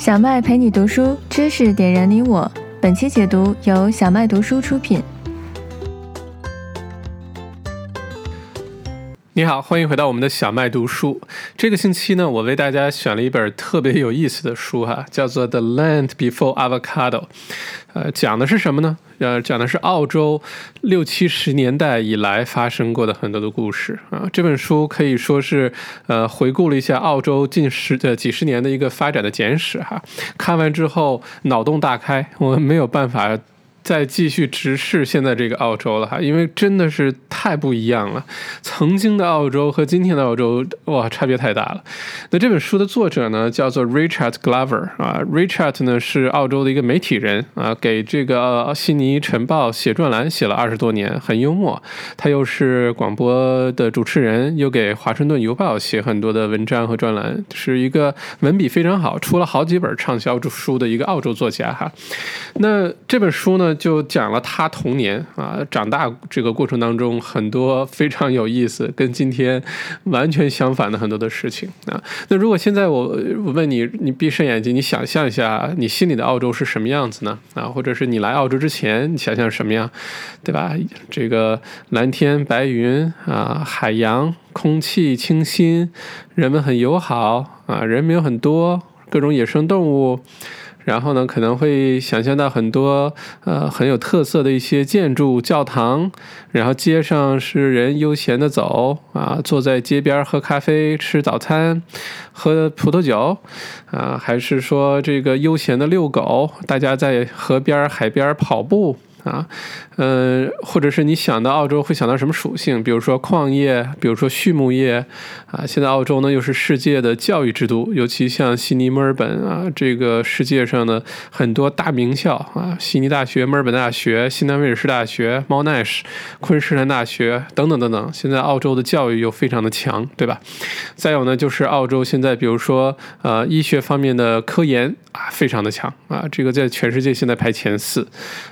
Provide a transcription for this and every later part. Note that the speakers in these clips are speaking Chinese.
小麦陪你读书，知识点燃你我。本期解读由小麦读书出品。你好，欢迎回到我们的小麦读书。这个星期呢，我为大家选了一本特别有意思的书哈，叫做《The Land Before Avocado》。呃，讲的是什么呢？呃，讲的是澳洲六七十年代以来发生过的很多的故事啊。这本书可以说是呃回顾了一下澳洲近十的几十年的一个发展的简史哈。看完之后脑洞大开，我没有办法。再继续直视现在这个澳洲了哈，因为真的是太不一样了。曾经的澳洲和今天的澳洲，哇，差别太大了。那这本书的作者呢，叫做 Richard Glover 啊，Richard 呢是澳洲的一个媒体人啊，给这个悉尼晨报写专栏写了二十多年，很幽默。他又是广播的主持人，又给华盛顿邮报写很多的文章和专栏，是一个文笔非常好，出了好几本畅销书的一个澳洲作家哈。那这本书呢？就讲了他童年啊，长大这个过程当中很多非常有意思，跟今天完全相反的很多的事情啊。那如果现在我我问你，你闭上眼睛，你想象一下，你心里的澳洲是什么样子呢？啊，或者是你来澳洲之前，你想象什么样，对吧？这个蓝天白云啊，海洋，空气清新，人们很友好啊，人没有很多，各种野生动物。然后呢，可能会想象到很多呃很有特色的一些建筑、教堂，然后街上是人悠闲的走啊，坐在街边喝咖啡、吃早餐、喝葡萄酒，啊，还是说这个悠闲的遛狗，大家在河边、海边跑步。啊，嗯，或者是你想到澳洲会想到什么属性？比如说矿业，比如说畜牧业，啊，现在澳洲呢又是世界的教育之都，尤其像悉尼、墨尔本啊，这个世界上的很多大名校啊，悉尼大学、墨尔本大学、新南威尔士大学、猫奈什、昆士兰大学等等等等，现在澳洲的教育又非常的强，对吧？再有呢，就是澳洲现在比如说呃医学方面的科研啊，非常的强啊，这个在全世界现在排前四，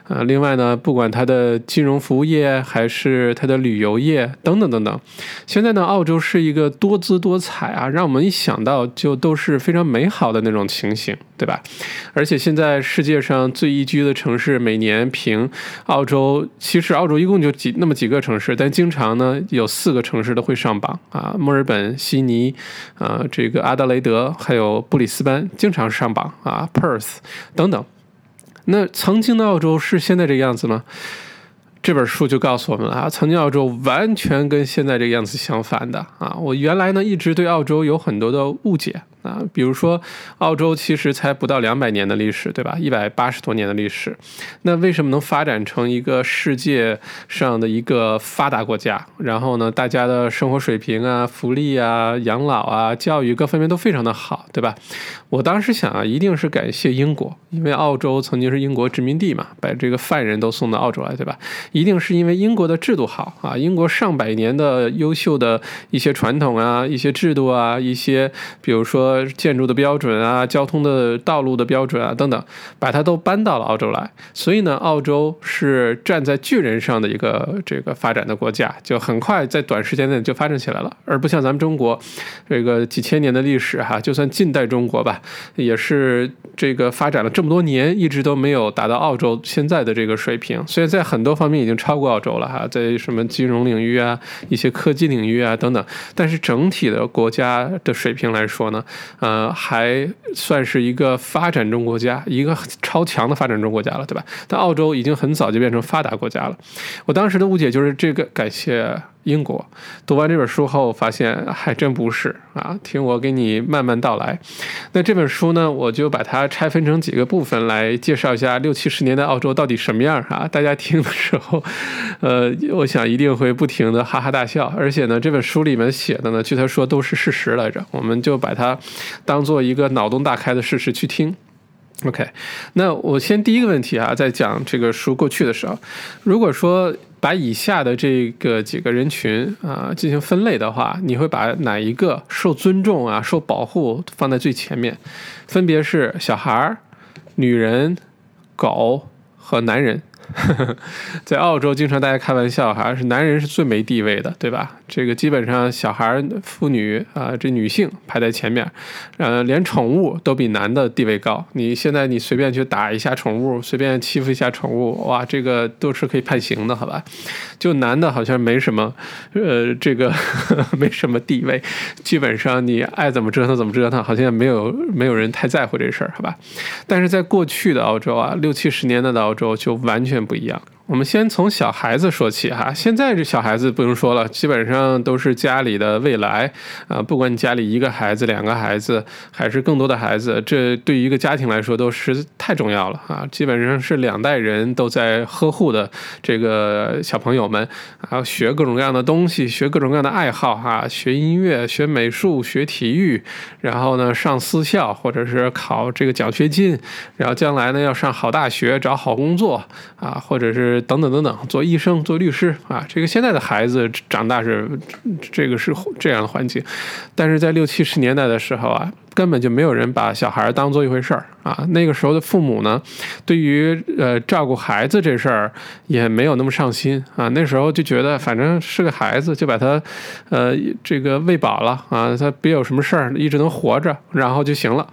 啊，另外。呢，不管它的呃金融服务业还是它的旅游业等等等等，现在呢，澳洲是一个多姿多彩啊，让我们一想到就都是非常美好的那种情形，对吧？而且现在世界上最宜居的城市，每年评澳洲，其实澳洲一共就几那么几个城市，但经常呢有四个城市都会上榜啊，墨尔本、悉尼啊，这个阿德雷德还有布里斯班经常上榜啊，Perth 等等。那曾经的澳洲是现在这个样子吗？这本书就告诉我们了啊，曾经澳洲完全跟现在这个样子相反的啊。我原来呢一直对澳洲有很多的误解。啊，比如说，澳洲其实才不到两百年的历史，对吧？一百八十多年的历史，那为什么能发展成一个世界上的一个发达国家？然后呢，大家的生活水平啊、福利啊、养老啊、教育各方面都非常的好，对吧？我当时想啊，一定是感谢英国，因为澳洲曾经是英国殖民地嘛，把这个犯人都送到澳洲来，对吧？一定是因为英国的制度好啊，英国上百年的优秀的一些传统啊、一些制度啊、一些，比如说。呃建筑的标准啊，交通的道路的标准啊，等等，把它都搬到了澳洲来。所以呢，澳洲是站在巨人上的一个这个发展的国家，就很快在短时间内就发展起来了。而不像咱们中国，这个几千年的历史哈，就算近代中国吧，也是这个发展了这么多年，一直都没有达到澳洲现在的这个水平。所以在很多方面已经超过澳洲了哈，在什么金融领域啊、一些科技领域啊等等。但是整体的国家的水平来说呢？呃，还算是一个发展中国家，一个超强的发展中国家了，对吧？但澳洲已经很早就变成发达国家了。我当时的误解就是这个，感谢。英国读完这本书后，发现还真不是啊！听我给你慢慢道来。那这本书呢，我就把它拆分成几个部分来介绍一下六七十年代澳洲到底什么样啊！大家听的时候，呃，我想一定会不停的哈哈大笑。而且呢，这本书里面写的呢，据他说都是事实来着。我们就把它当做一个脑洞大开的事实去听。OK，那我先第一个问题啊，在讲这个书过去的时候，如果说。把以下的这个几个人群啊进行分类的话，你会把哪一个受尊重啊、受保护放在最前面？分别是小孩儿、女人、狗和男人 在澳洲，经常大家开玩笑好像，是男人是最没地位的，对吧？这个基本上小孩、妇女啊，这女性排在前面，呃，连宠物都比男的地位高。你现在你随便去打一下宠物，随便欺负一下宠物，哇，这个都是可以判刑的，好吧？就男的好像没什么，呃，这个 没什么地位，基本上你爱怎么折腾怎么折腾，好像没有没有人太在乎这事儿，好吧？但是在过去的澳洲啊，六七十年代的澳洲就完全不一样。我们先从小孩子说起哈，现在这小孩子不用说了，基本上都是家里的未来啊。不管你家里一个孩子、两个孩子，还是更多的孩子，这对于一个家庭来说都是太重要了啊。基本上是两代人都在呵护的这个小朋友们，啊，学各种各样的东西，学各种各样的爱好哈，学音乐、学美术、学体育，然后呢上私校或者是考这个奖学金，然后将来呢要上好大学、找好工作啊，或者是。等等等等，做医生、做律师啊，这个现在的孩子长大是这个是这样的环境，但是在六七十年代的时候啊，根本就没有人把小孩当做一回事儿啊。那个时候的父母呢，对于呃照顾孩子这事儿也没有那么上心啊。那时候就觉得反正是个孩子，就把他呃这个喂饱了啊，他别有什么事儿，一直能活着，然后就行了。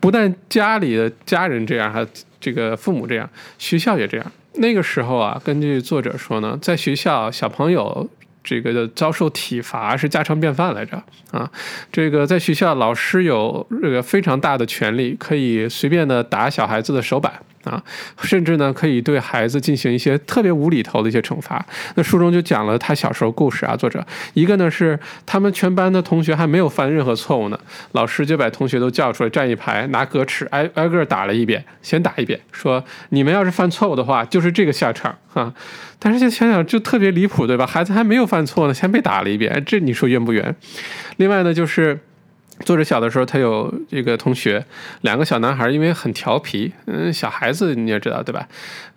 不但家里的家人这样，还这个父母这样，学校也这样。那个时候啊，根据作者说呢，在学校小朋友这个遭受体罚是家常便饭来着啊。这个在学校老师有这个非常大的权利，可以随便的打小孩子的手板。啊，甚至呢，可以对孩子进行一些特别无厘头的一些惩罚。那书中就讲了他小时候故事啊。作者一个呢是他们全班的同学还没有犯任何错误呢，老师就把同学都叫出来站一排，拿格尺挨挨个打了一遍，先打一遍，说你们要是犯错误的话，就是这个下场啊。但是现在想想就特别离谱，对吧？孩子还没有犯错呢，先被打了一遍，这你说冤不冤？另外呢，就是。作者小的时候，他有一个同学，两个小男孩，因为很调皮，嗯，小孩子你也知道对吧？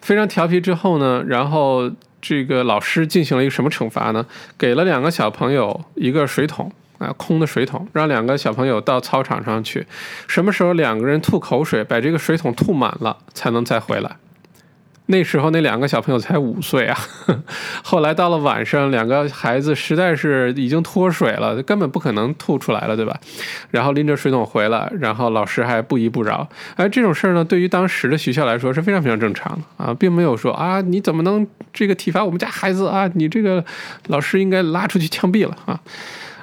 非常调皮之后呢，然后这个老师进行了一个什么惩罚呢？给了两个小朋友一个水桶啊，空的水桶，让两个小朋友到操场上去，什么时候两个人吐口水，把这个水桶吐满了，才能再回来。那时候那两个小朋友才五岁啊，后来到了晚上，两个孩子实在是已经脱水了，根本不可能吐出来了，对吧？然后拎着水桶回来，然后老师还不依不饶。哎，这种事儿呢，对于当时的学校来说是非常非常正常的啊，并没有说啊，你怎么能这个体罚我们家孩子啊？你这个老师应该拉出去枪毙了啊！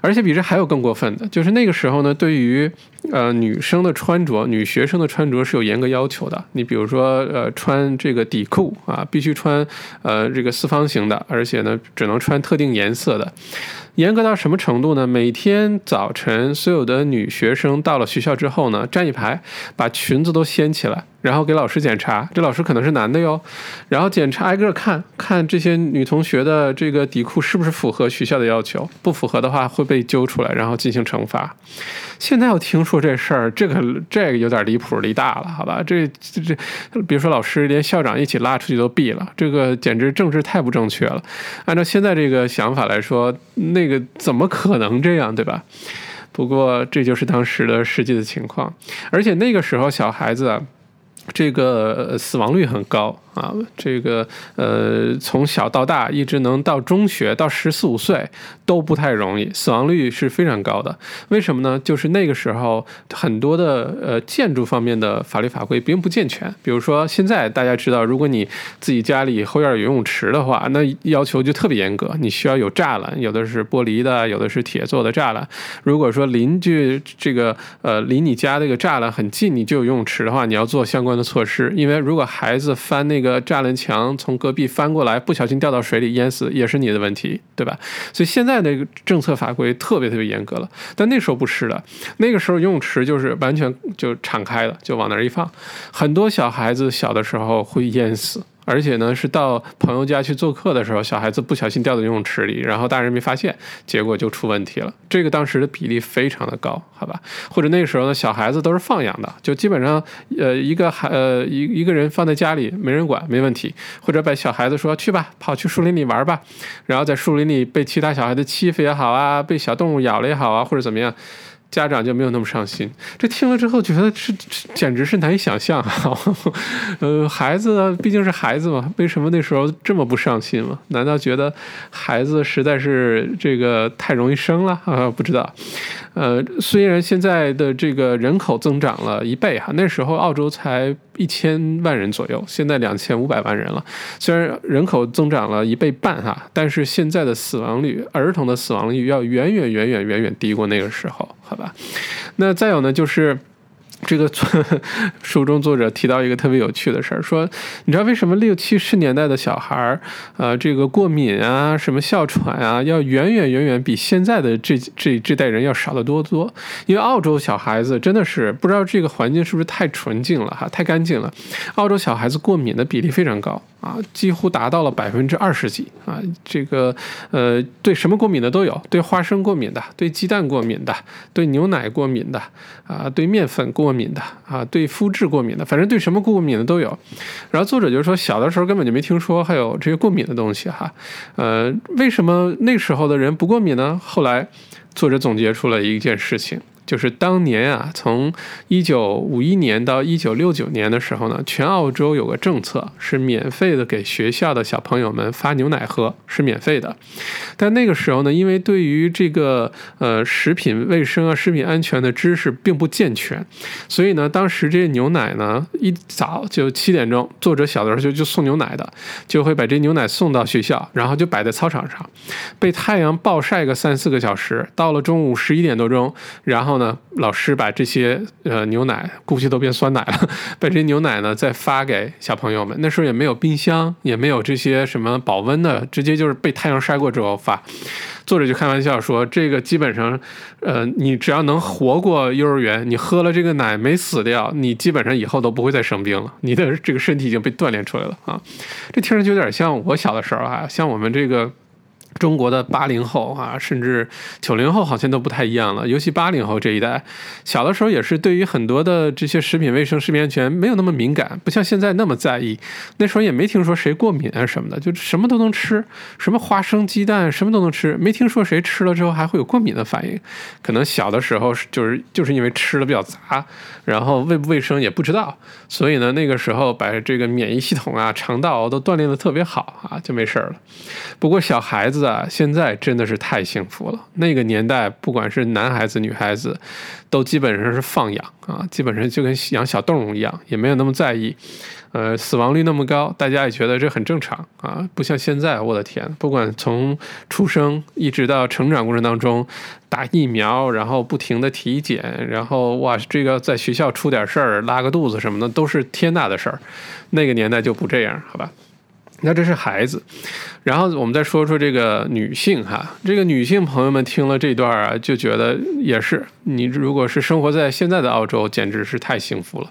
而且比这还有更过分的，就是那个时候呢，对于呃女生的穿着，女学生的穿着是有严格要求的。你比如说，呃，穿这个底裤啊，必须穿呃这个四方形的，而且呢，只能穿特定颜色的。严格到什么程度呢？每天早晨，所有的女学生到了学校之后呢，站一排，把裙子都掀起来，然后给老师检查。这老师可能是男的哟，然后检查挨个看看这些女同学的这个底裤是不是符合学校的要求，不符合的话会被揪出来，然后进行惩罚。现在我听说这事儿，这个这个有点离谱离大了，好吧？这这这，别说老师，连校长一起拉出去都毙了，这个简直政治太不正确了。按照现在这个想法来说，那个怎么可能这样，对吧？不过这就是当时的实际的情况，而且那个时候小孩子啊，这个死亡率很高。啊，这个呃，从小到大一直能到中学到十四五岁都不太容易，死亡率是非常高的。为什么呢？就是那个时候很多的呃建筑方面的法律法规并不健全。比如说现在大家知道，如果你自己家里后院游泳池的话，那要求就特别严格，你需要有栅栏，有的是玻璃的，有的是铁做的栅栏。如果说邻居这个呃离你家这个栅栏很近，你就有游泳池的话，你要做相关的措施，因为如果孩子翻那。个栅栏墙从隔壁翻过来，不小心掉到水里淹死，也是你的问题，对吧？所以现在那个政策法规特别特别严格了，但那时候不是的，那个时候游泳池就是完全就敞开了，就往那儿一放，很多小孩子小的时候会淹死。而且呢，是到朋友家去做客的时候，小孩子不小心掉到游泳池里，然后大人没发现，结果就出问题了。这个当时的比例非常的高，好吧？或者那个时候呢，小孩子都是放养的，就基本上，呃，一个孩，呃，一一个人放在家里没人管，没问题。或者把小孩子说去吧，跑去树林里玩吧，然后在树林里被其他小孩子欺负也好啊，被小动物咬了也好啊，或者怎么样。家长就没有那么上心。这听了之后，觉得是简直是难以想象啊！呃，孩子毕竟是孩子嘛，为什么那时候这么不上心嘛？难道觉得孩子实在是这个太容易生了啊？不知道。呃，虽然现在的这个人口增长了一倍哈，那时候澳洲才一千万人左右，现在两千五百万人了。虽然人口增长了一倍半哈，但是现在的死亡率，儿童的死亡率要远远远远远远低过那个时候，好吧？那再有呢，就是。这个 书中作者提到一个特别有趣的事儿，说你知道为什么六七十年代的小孩儿，呃，这个过敏啊，什么哮喘啊，要远远远远比现在的这这这代人要少得多多？因为澳洲小孩子真的是不知道这个环境是不是太纯净了哈，太干净了。澳洲小孩子过敏的比例非常高啊，几乎达到了百分之二十几啊。这个呃，对什么过敏的都有，对花生过敏的，对鸡蛋过敏的，对牛奶过敏的啊，对面粉过。敏的啊，对肤质过敏的，反正对什么过敏的都有。然后作者就说，小的时候根本就没听说还有这些过敏的东西哈。呃，为什么那时候的人不过敏呢？后来作者总结出了一件事情。就是当年啊，从一九五一年到一九六九年的时候呢，全澳洲有个政策是免费的给学校的小朋友们发牛奶喝，是免费的。但那个时候呢，因为对于这个呃食品卫生啊、食品安全的知识并不健全，所以呢，当时这些牛奶呢，一早就七点钟，作者小的时候就就送牛奶的，就会把这牛奶送到学校，然后就摆在操场上，被太阳暴晒个三四个小时，到了中午十一点多钟，然后。后呢，老师把这些呃牛奶估计都变酸奶了，把这些牛奶呢再发给小朋友们。那时候也没有冰箱，也没有这些什么保温的，直接就是被太阳晒过之后发。作者就开玩笑说，这个基本上，呃，你只要能活过幼儿园，你喝了这个奶没死掉，你基本上以后都不会再生病了。你的这个身体已经被锻炼出来了啊！这听上去有点像我小的时候啊，像我们这个。中国的八零后啊，甚至九零后好像都不太一样了。尤其八零后这一代，小的时候也是对于很多的这些食品卫生、食品安全没有那么敏感，不像现在那么在意。那时候也没听说谁过敏啊什么的，就什么都能吃，什么花生、鸡蛋什么都能吃，没听说谁吃了之后还会有过敏的反应。可能小的时候就是就是因为吃的比较杂，然后卫不卫生也不知道，所以呢那个时候把这个免疫系统啊、肠道都锻炼的特别好啊，就没事了。不过小孩子。啊，现在真的是太幸福了。那个年代，不管是男孩子、女孩子，都基本上是放养啊，基本上就跟养小动物一样，也没有那么在意。呃，死亡率那么高，大家也觉得这很正常啊，不像现在，我的天，不管从出生一直到成长过程当中，打疫苗，然后不停的体检，然后哇，这个在学校出点事儿，拉个肚子什么的，都是天大的事儿。那个年代就不这样，好吧？那这是孩子。然后我们再说说这个女性哈，这个女性朋友们听了这段啊，就觉得也是，你如果是生活在现在的澳洲，简直是太幸福了。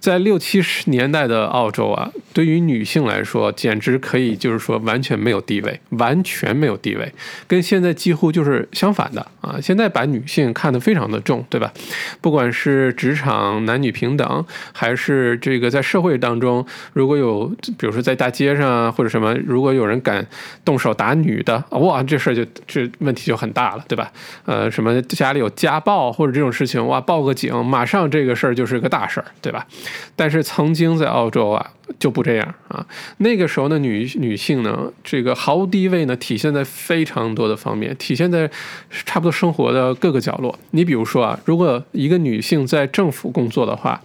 在六七十年代的澳洲啊，对于女性来说，简直可以就是说完全没有地位，完全没有地位，跟现在几乎就是相反的啊。现在把女性看得非常的重，对吧？不管是职场男女平等，还是这个在社会当中，如果有比如说在大街上或者什么，如果有人敢动手打女的，哇，这事儿就这问题就很大了，对吧？呃，什么家里有家暴或者这种事情，哇，报个警，马上这个事儿就是个大事儿，对吧？但是曾经在澳洲啊，就不这样啊。那个时候的女女性呢，这个毫无地位呢，体现在非常多的方面，体现在差不多生活的各个角落。你比如说啊，如果一个女性在政府工作的话，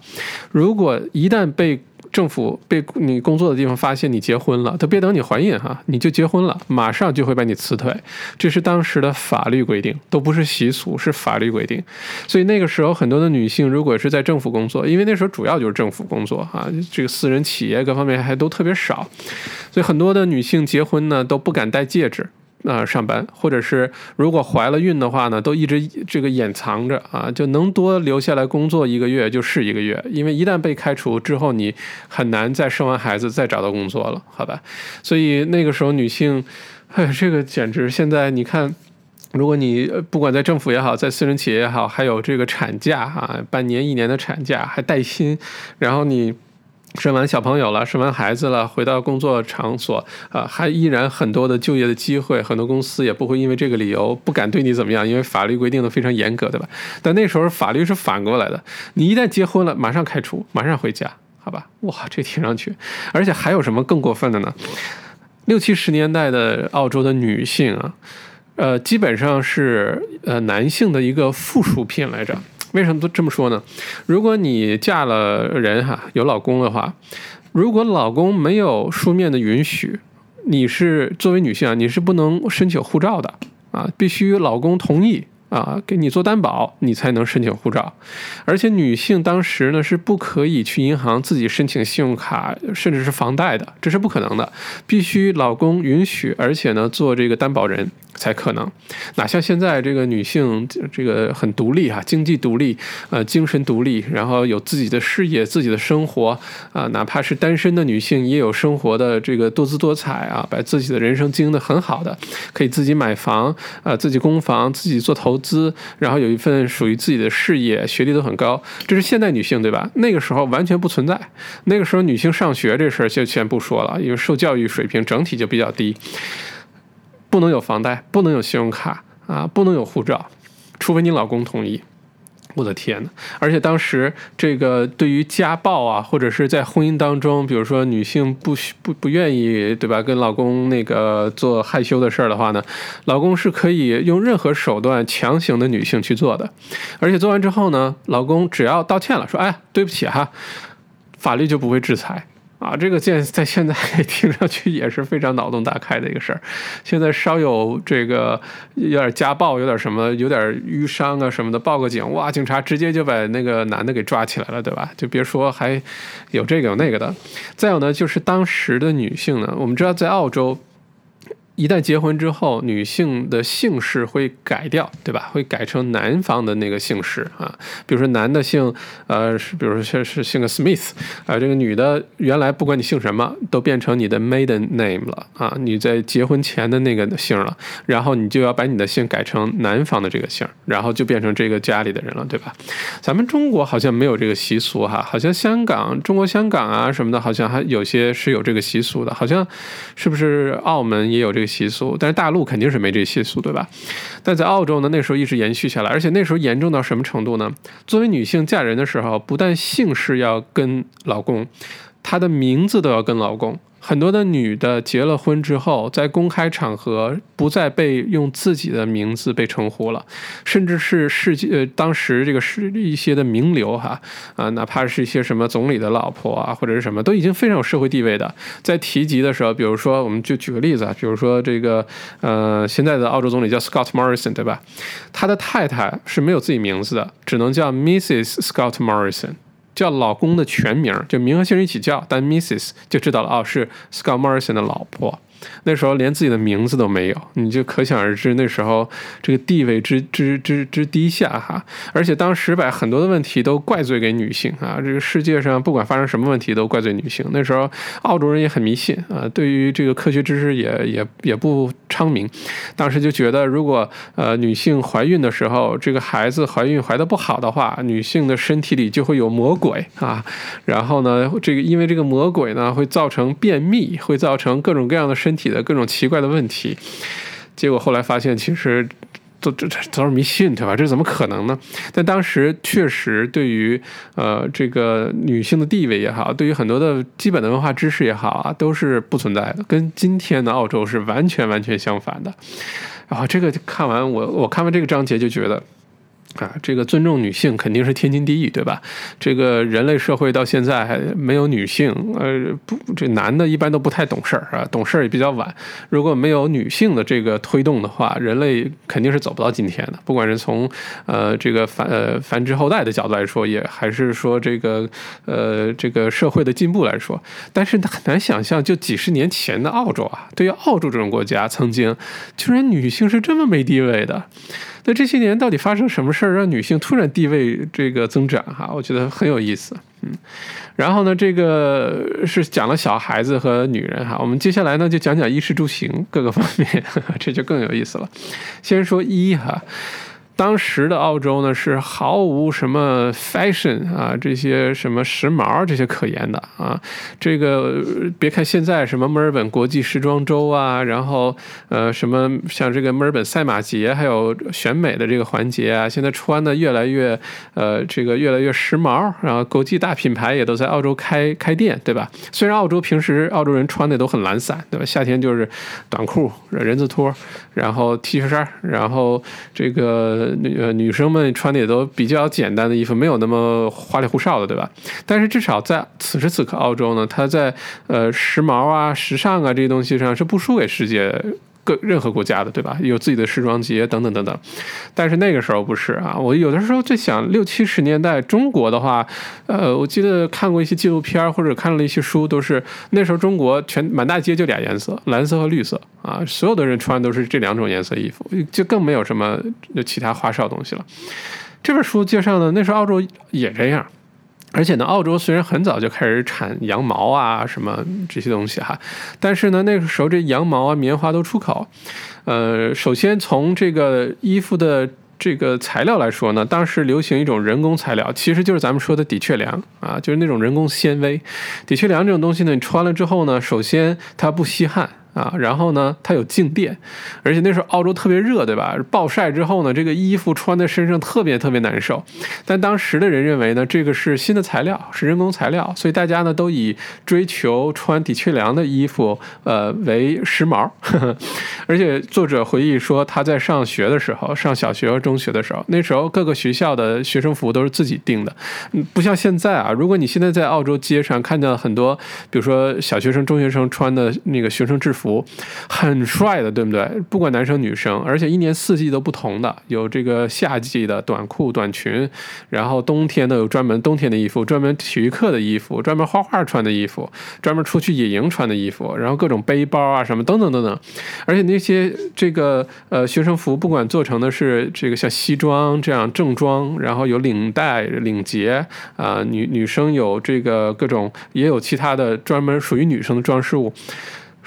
如果一旦被政府被你工作的地方发现你结婚了，他别等你怀孕哈，你就结婚了，马上就会把你辞退，这是当时的法律规定，都不是习俗，是法律规定。所以那个时候很多的女性如果是在政府工作，因为那时候主要就是政府工作哈，这个私人企业各方面还都特别少，所以很多的女性结婚呢都不敢戴戒指。啊，上班，或者是如果怀了孕的话呢，都一直这个掩藏着啊，就能多留下来工作一个月就是一个月，因为一旦被开除之后，你很难再生完孩子再找到工作了，好吧？所以那个时候女性，哎，这个简直现在你看，如果你不管在政府也好，在私人企业也好，还有这个产假啊，半年一年的产假还带薪，然后你。生完小朋友了，生完孩子了，回到工作场所啊，还依然很多的就业的机会，很多公司也不会因为这个理由不敢对你怎么样，因为法律规定的非常严格，对吧？但那时候法律是反过来的，你一旦结婚了，马上开除，马上回家，好吧？哇，这听上去，而且还有什么更过分的呢？六七十年代的澳洲的女性啊，呃，基本上是呃男性的一个附属品来着。为什么都这么说呢？如果你嫁了人哈，有老公的话，如果老公没有书面的允许，你是作为女性啊，你是不能申请护照的啊，必须老公同意。啊，给你做担保，你才能申请护照。而且女性当时呢是不可以去银行自己申请信用卡，甚至是房贷的，这是不可能的，必须老公允许，而且呢做这个担保人才可能。哪像现在这个女性这个很独立哈，经济独立，呃，精神独立，然后有自己的事业、自己的生活啊，哪怕是单身的女性也有生活的这个多姿多彩啊，把自己的人生经营的很好的，可以自己买房啊，自己供房，自己做投。资，然后有一份属于自己的事业，学历都很高，这是现代女性，对吧？那个时候完全不存在。那个时候女性上学这事儿就先不说了，因为受教育水平整体就比较低，不能有房贷，不能有信用卡啊，不能有护照，除非你老公同意。我的天呐！而且当时这个对于家暴啊，或者是在婚姻当中，比如说女性不不不愿意对吧，跟老公那个做害羞的事儿的话呢，老公是可以用任何手段强行的女性去做的。而且做完之后呢，老公只要道歉了，说哎对不起哈，法律就不会制裁。啊，这个见在现在听上去也是非常脑洞大开的一个事儿。现在稍有这个有点家暴，有点什么，有点淤伤啊什么的，报个警，哇，警察直接就把那个男的给抓起来了，对吧？就别说还有这个有那个的。再有呢，就是当时的女性呢，我们知道在澳洲。一旦结婚之后，女性的姓氏会改掉，对吧？会改成男方的那个姓氏啊。比如说男的姓，呃，是比如说是是姓个 Smith 啊。这个女的原来不管你姓什么，都变成你的 maiden name 了啊。你在结婚前的那个姓了，然后你就要把你的姓改成男方的这个姓，然后就变成这个家里的人了，对吧？咱们中国好像没有这个习俗哈，好像香港、中国香港啊什么的，好像还有些是有这个习俗的，好像是不是澳门也有这个？习俗，但是大陆肯定是没这习俗，对吧？但在澳洲呢，那时候一直延续下来，而且那时候严重到什么程度呢？作为女性嫁人的时候，不但姓氏要跟老公，她的名字都要跟老公。很多的女的结了婚之后，在公开场合不再被用自己的名字被称呼了，甚至是世界呃当时这个是一些的名流哈啊，哪怕是一些什么总理的老婆啊，或者是什么，都已经非常有社会地位的，在提及的时候，比如说我们就举个例子啊，比如说这个呃现在的澳洲总理叫 Scott Morrison 对吧？他的太太是没有自己名字的，只能叫 Mrs. Scott Morrison。叫老公的全名，就名和姓一起叫，但 Mrs 就知道了哦，是 Scott Morrison 的老婆。那时候连自己的名字都没有，你就可想而知那时候这个地位之之之之低下哈。而且当时把很多的问题都怪罪给女性啊，这个世界上不管发生什么问题都怪罪女性。那时候澳洲人也很迷信啊，对于这个科学知识也也也不昌明。当时就觉得，如果呃女性怀孕的时候，这个孩子怀孕怀的不好的话，女性的身体里就会有魔鬼啊。然后呢，这个因为这个魔鬼呢会造成便秘，会造成各种各样的身。身体的各种奇怪的问题，结果后来发现，其实都这这都是迷信，对吧？这怎么可能呢？但当时确实对于呃这个女性的地位也好，对于很多的基本的文化知识也好啊，都是不存在的，跟今天的澳洲是完全完全相反的。然后这个看完我我看完这个章节就觉得。啊，这个尊重女性肯定是天经地义，对吧？这个人类社会到现在还没有女性，呃，不，这男的一般都不太懂事儿啊，懂事儿也比较晚。如果没有女性的这个推动的话，人类肯定是走不到今天的。不管是从呃这个繁呃繁殖后代的角度来说，也还是说这个呃这个社会的进步来说，但是很难想象，就几十年前的澳洲啊，对于澳洲这种国家，曾经居然女性是这么没地位的。那这些年到底发生什么事儿，让女性突然地位这个增长？哈，我觉得很有意思。嗯，然后呢，这个是讲了小孩子和女人哈，我们接下来呢就讲讲衣食住行各个方面，这就更有意思了。先说衣哈，当时的澳洲呢是毫无什么 fashion 啊，这些什么时髦这些可言的啊。这个别看现在什么墨尔本国际时装周啊，然后呃什么像这个墨尔本赛马节，还有选美的这个环节啊，现在穿的越来越呃这个越来越时髦，然后国际大品牌也都在澳洲开开店，对吧？虽然澳洲平时澳洲人穿的都很懒散，对吧？夏天就是短裤、人字拖，然后 T 恤衫，然后这个女女生们穿的也都比较简单的衣服，没有那么花里胡哨的，对吧？但是至少在此时此刻，澳洲呢，它在呃时髦啊、时尚啊这些东西上是不输给世界。各任何国家的，对吧？有自己的时装节等等等等，但是那个时候不是啊。我有的时候在想，六七十年代中国的话，呃，我记得看过一些纪录片或者看了一些书，都是那时候中国全满大街就俩颜色，蓝色和绿色啊，所有的人穿都是这两种颜色衣服，就更没有什么其他花哨东西了。这本书介绍的那时候澳洲也这样。而且呢，澳洲虽然很早就开始产羊毛啊，什么这些东西哈，但是呢，那个时候这羊毛啊、棉花都出口。呃，首先从这个衣服的这个材料来说呢，当时流行一种人工材料，其实就是咱们说的的确良啊，就是那种人工纤维。的确良这种东西呢，你穿了之后呢，首先它不吸汗。啊，然后呢，它有静电，而且那时候澳洲特别热，对吧？暴晒之后呢，这个衣服穿在身上特别特别难受。但当时的人认为呢，这个是新的材料，是人工材料，所以大家呢都以追求穿的确良的衣服，呃为时髦呵呵。而且作者回忆说，他在上学的时候，上小学和中学的时候，那时候各个学校的学生服都是自己订的，嗯不像现在啊。如果你现在在澳洲街上看到很多，比如说小学生、中学生穿的那个学生制服。服很帅的，对不对？不管男生女生，而且一年四季都不同的，有这个夏季的短裤短裙，然后冬天的有专门冬天的衣服，专门体育课的衣服，专门画画穿的衣服，专门出去野营穿的衣服，然后各种背包啊什么等等等等。而且那些这个呃学生服，不管做成的是这个像西装这样正装，然后有领带领结啊，女女生有这个各种，也有其他的专门属于女生的装饰物。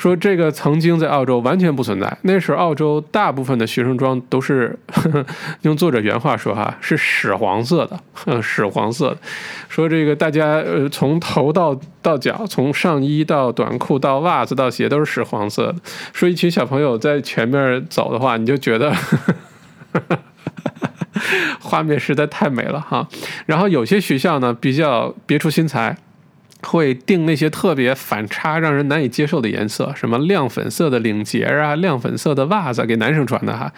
说这个曾经在澳洲完全不存在，那时候澳洲大部分的学生装都是 用作者原话说哈，是屎黄色的，屎黄色的。说这个大家呃从头到到脚，从上衣到短裤到袜子到鞋都是屎黄色的。说一群小朋友在前面走的话，你就觉得 画面实在太美了哈。然后有些学校呢比较别出心裁。会定那些特别反差、让人难以接受的颜色，什么亮粉色的领结啊，亮粉色的袜子给男生穿的哈。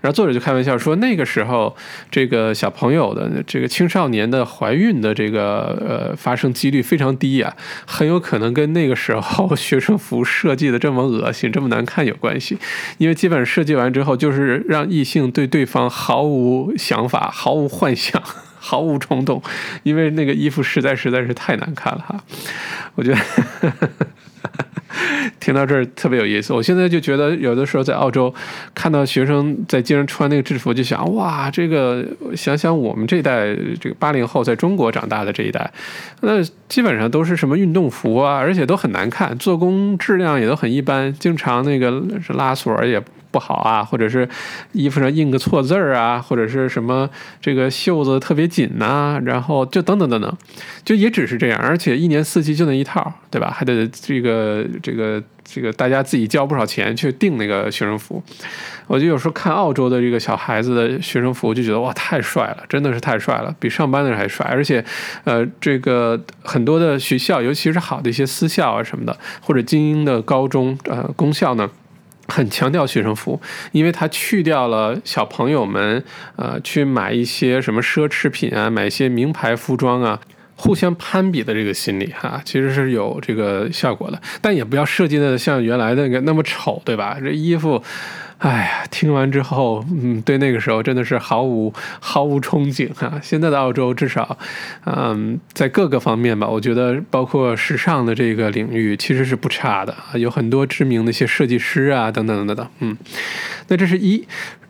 然后作者就开玩笑说，那个时候这个小朋友的这个青少年的怀孕的这个呃发生几率非常低啊，很有可能跟那个时候学生服设计的这么恶心、这么难看有关系。因为基本上设计完之后，就是让异性对对方毫无想法、毫无幻想。毫无冲动，因为那个衣服实在实在是太难看了哈。我觉得 听到这儿特别有意思。我现在就觉得，有的时候在澳洲看到学生在街上穿那个制服，就想哇，这个想想我们这代这个八零后在中国长大的这一代，那基本上都是什么运动服啊，而且都很难看，做工质量也都很一般，经常那个拉锁也。不好啊，或者是衣服上印个错字儿啊，或者是什么这个袖子特别紧呐，然后就等等等等，就也只是这样，而且一年四季就那一套，对吧？还得这个这个这个大家自己交不少钱去订那个学生服。我就有时候看澳洲的这个小孩子的学生服，就觉得哇，太帅了，真的是太帅了，比上班的人还帅。而且，呃，这个很多的学校，尤其是好的一些私校啊什么的，或者精英的高中呃公校呢。很强调学生服，因为它去掉了小朋友们呃去买一些什么奢侈品啊，买一些名牌服装啊，互相攀比的这个心理哈，其实是有这个效果的。但也不要设计的像原来那个那么丑，对吧？这衣服。哎呀，听完之后，嗯，对那个时候真的是毫无毫无憧憬啊！现在的澳洲至少，嗯，在各个方面吧，我觉得包括时尚的这个领域其实是不差的啊，有很多知名的一些设计师啊，等等等等，嗯，那这是一。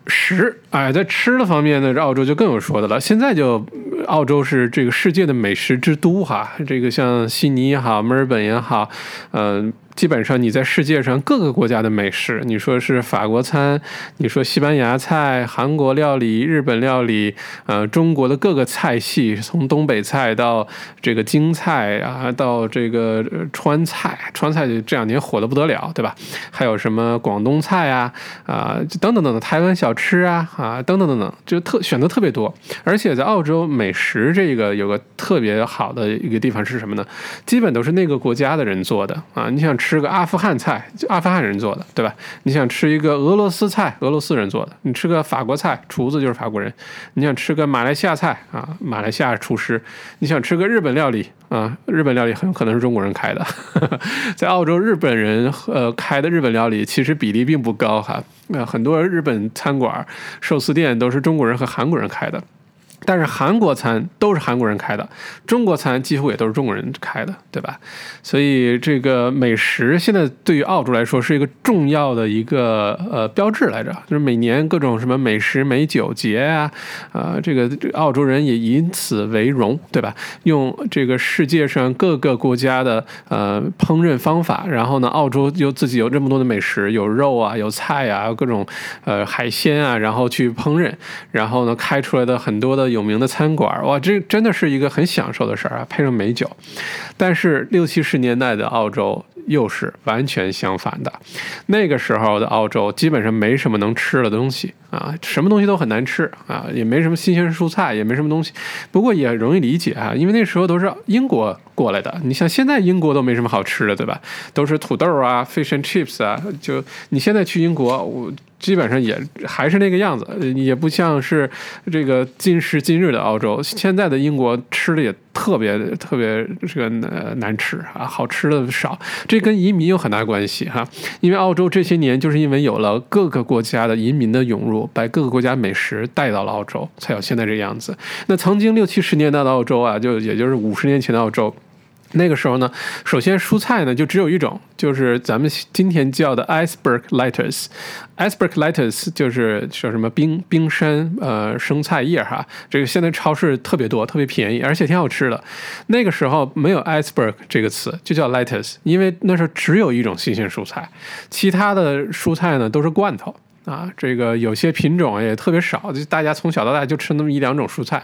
食，哎，在吃的方面呢，这澳洲就更有说的了。现在就澳洲是这个世界的美食之都哈，这个像悉尼也好，墨尔本也好，嗯，基本上你在世界上各个国家的美食，你说是法国餐，你说西班牙菜、韩国料理、日本料理，呃，中国的各个菜系，从东北菜到这个京菜啊，到这个川菜，川菜这两年火的不得了，对吧？还有什么广东菜啊，啊，等等等等，台湾小吃啊，啊，等等等等，就特选择特别多。而且在澳洲美食这个有个特别好的一个地方是什么呢？基本都是那个国家的人做的啊，你想吃。个阿富汗菜，就阿富汗人做的，对吧？你想吃一个俄罗斯菜，俄罗斯人做的；你吃个法国菜，厨子就是法国人；你想吃个马来西亚菜啊，马来西亚厨师；你想吃个日本料理啊，日本料理很有可能是中国人开的。在澳洲，日本人呃开的日本料理其实比例并不高哈，那很多日本餐馆、寿司店都是中国人和韩国人开的。但是韩国餐都是韩国人开的，中国餐几乎也都是中国人开的，对吧？所以这个美食现在对于澳洲来说是一个重要的一个呃标志来着，就是每年各种什么美食美酒节啊，啊，这个澳洲人也以此为荣，对吧？用这个世界上各个国家的呃烹饪方法，然后呢，澳洲又自己有这么多的美食，有肉啊，有菜啊，各种呃海鲜啊，然后去烹饪，然后呢，开出来的很多的。有名的餐馆，哇，这真的是一个很享受的事儿啊，配上美酒。但是六七十年代的澳洲。又是完全相反的，那个时候的澳洲基本上没什么能吃的东西啊，什么东西都很难吃啊，也没什么新鲜蔬菜，也没什么东西。不过也容易理解啊，因为那时候都是英国过来的。你像现在英国都没什么好吃的，对吧？都是土豆啊，fish and chips 啊。就你现在去英国，我基本上也还是那个样子，也不像是这个今时今日的澳洲。现在的英国吃的也特别特别这个难难吃啊，好吃的少。这跟移民有很大关系哈，因为澳洲这些年就是因为有了各个国家的移民的涌入，把各个国家美食带到了澳洲，才有现在这样子。那曾经六七十年代的澳洲啊，就也就是五十年前的澳洲。那个时候呢，首先蔬菜呢就只有一种，就是咱们今天叫的 iceberg lettuce。iceberg lettuce 就是说什么冰冰山呃生菜叶哈，这个现在超市特别多，特别便宜，而且挺好吃的。那个时候没有 iceberg 这个词，就叫 lettuce，因为那时候只有一种新鲜蔬菜，其他的蔬菜呢都是罐头。啊，这个有些品种也特别少，就大家从小到大就吃那么一两种蔬菜，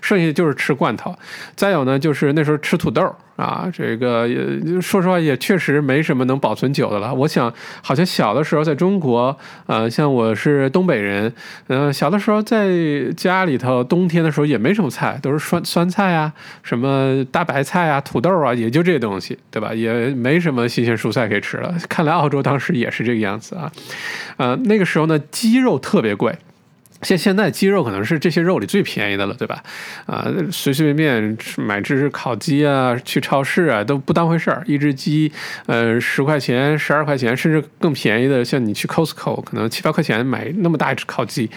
剩下就是吃罐头。再有呢，就是那时候吃土豆。啊，这个也说实话也确实没什么能保存久的了。我想，好像小的时候在中国，呃，像我是东北人，嗯，小的时候在家里头，冬天的时候也没什么菜，都是酸酸菜啊，什么大白菜啊，土豆啊，也就这东西，对吧？也没什么新鲜蔬菜可以吃了。看来澳洲当时也是这个样子啊，呃，那个时候呢，鸡肉特别贵。现现在鸡肉可能是这些肉里最便宜的了，对吧？啊，随随便便买只烤鸡啊，去超市啊都不当回事儿，一只鸡，呃，十块钱、十二块钱，甚至更便宜的，像你去 Costco，可能七八块钱买那么大一只烤鸡。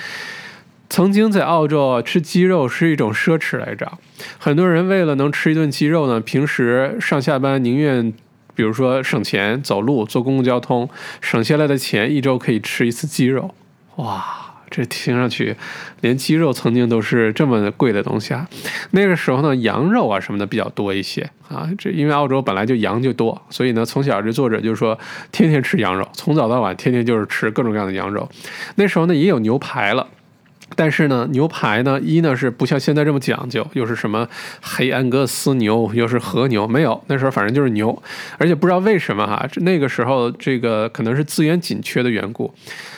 曾经在澳洲吃鸡肉是一种奢侈来着，很多人为了能吃一顿鸡肉呢，平时上下班宁愿，比如说省钱走路坐公共交通，省下来的钱一周可以吃一次鸡肉，哇！这听上去，连鸡肉曾经都是这么贵的东西啊！那个时候呢，羊肉啊什么的比较多一些啊。这因为澳洲本来就羊就多，所以呢，从小这作者就说天天吃羊肉，从早到晚天天就是吃各种各样的羊肉。那时候呢，也有牛排了，但是呢，牛排呢，一呢是不像现在这么讲究，又是什么黑安格斯牛，又是和牛，没有。那时候反正就是牛，而且不知道为什么哈，那个时候这个可能是资源紧缺的缘故。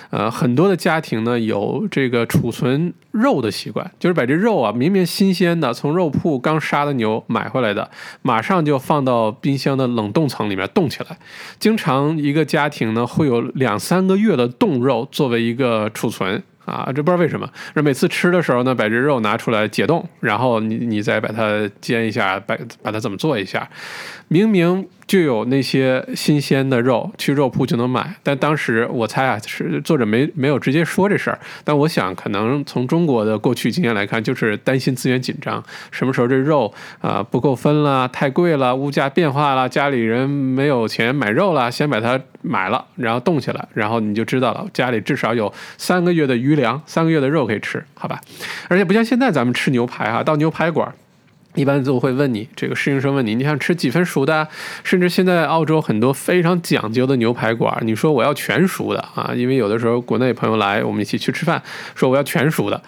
呃，很多的家庭呢有这个储存肉的习惯，就是把这肉啊，明明新鲜的，从肉铺刚杀的牛买回来的，马上就放到冰箱的冷冻层里面冻起来。经常一个家庭呢会有两三个月的冻肉作为一个储存。啊，这不知道为什么，那每次吃的时候呢，把这肉拿出来解冻，然后你你再把它煎一下，把把它怎么做一下，明明就有那些新鲜的肉，去肉铺就能买，但当时我猜啊，是作者没没有直接说这事儿，但我想可能从中国的过去经验来看，就是担心资源紧张，什么时候这肉啊不够分了，太贵了，物价变化了，家里人没有钱买肉了，先把它买了，然后冻起来，然后你就知道了，家里至少有三个月的余。粮三个月的肉可以吃，好吧？而且不像现在咱们吃牛排哈，到牛排馆，一般都会问你，这个侍应生问你，你想吃几分熟的？甚至现在澳洲很多非常讲究的牛排馆，你说我要全熟的啊，因为有的时候国内朋友来，我们一起去吃饭，说我要全熟的，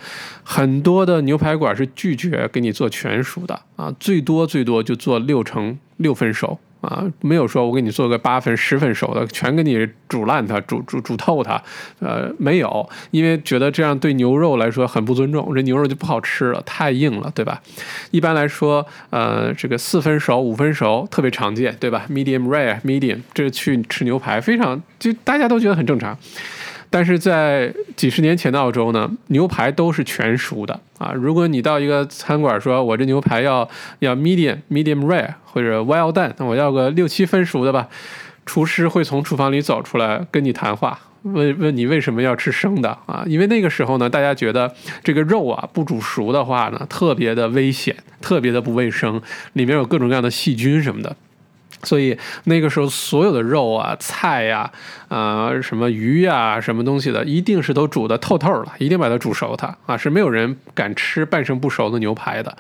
很多的牛排馆是拒绝给你做全熟的啊，最多最多就做六成六分熟。啊，没有说我给你做个八分、十分熟的，全给你煮烂它、煮煮煮透它，呃，没有，因为觉得这样对牛肉来说很不尊重，这牛肉就不好吃了，太硬了，对吧？一般来说，呃，这个四分熟、五分熟特别常见，对吧？Medium rare、medium，这去吃牛排非常就大家都觉得很正常。但是在几十年前的澳洲呢，牛排都是全熟的啊。如果你到一个餐馆说，我这牛排要要 medium medium rare 或者 well done，那我要个六七分熟的吧。厨师会从厨房里走出来跟你谈话，问问你为什么要吃生的啊？因为那个时候呢，大家觉得这个肉啊不煮熟的话呢，特别的危险，特别的不卫生，里面有各种各样的细菌什么的。所以那个时候，所有的肉啊、菜呀、啊什么鱼呀、什么东西的，一定是都煮的透透了，一定把它煮熟它啊，是没有人敢吃半生不熟的牛排的。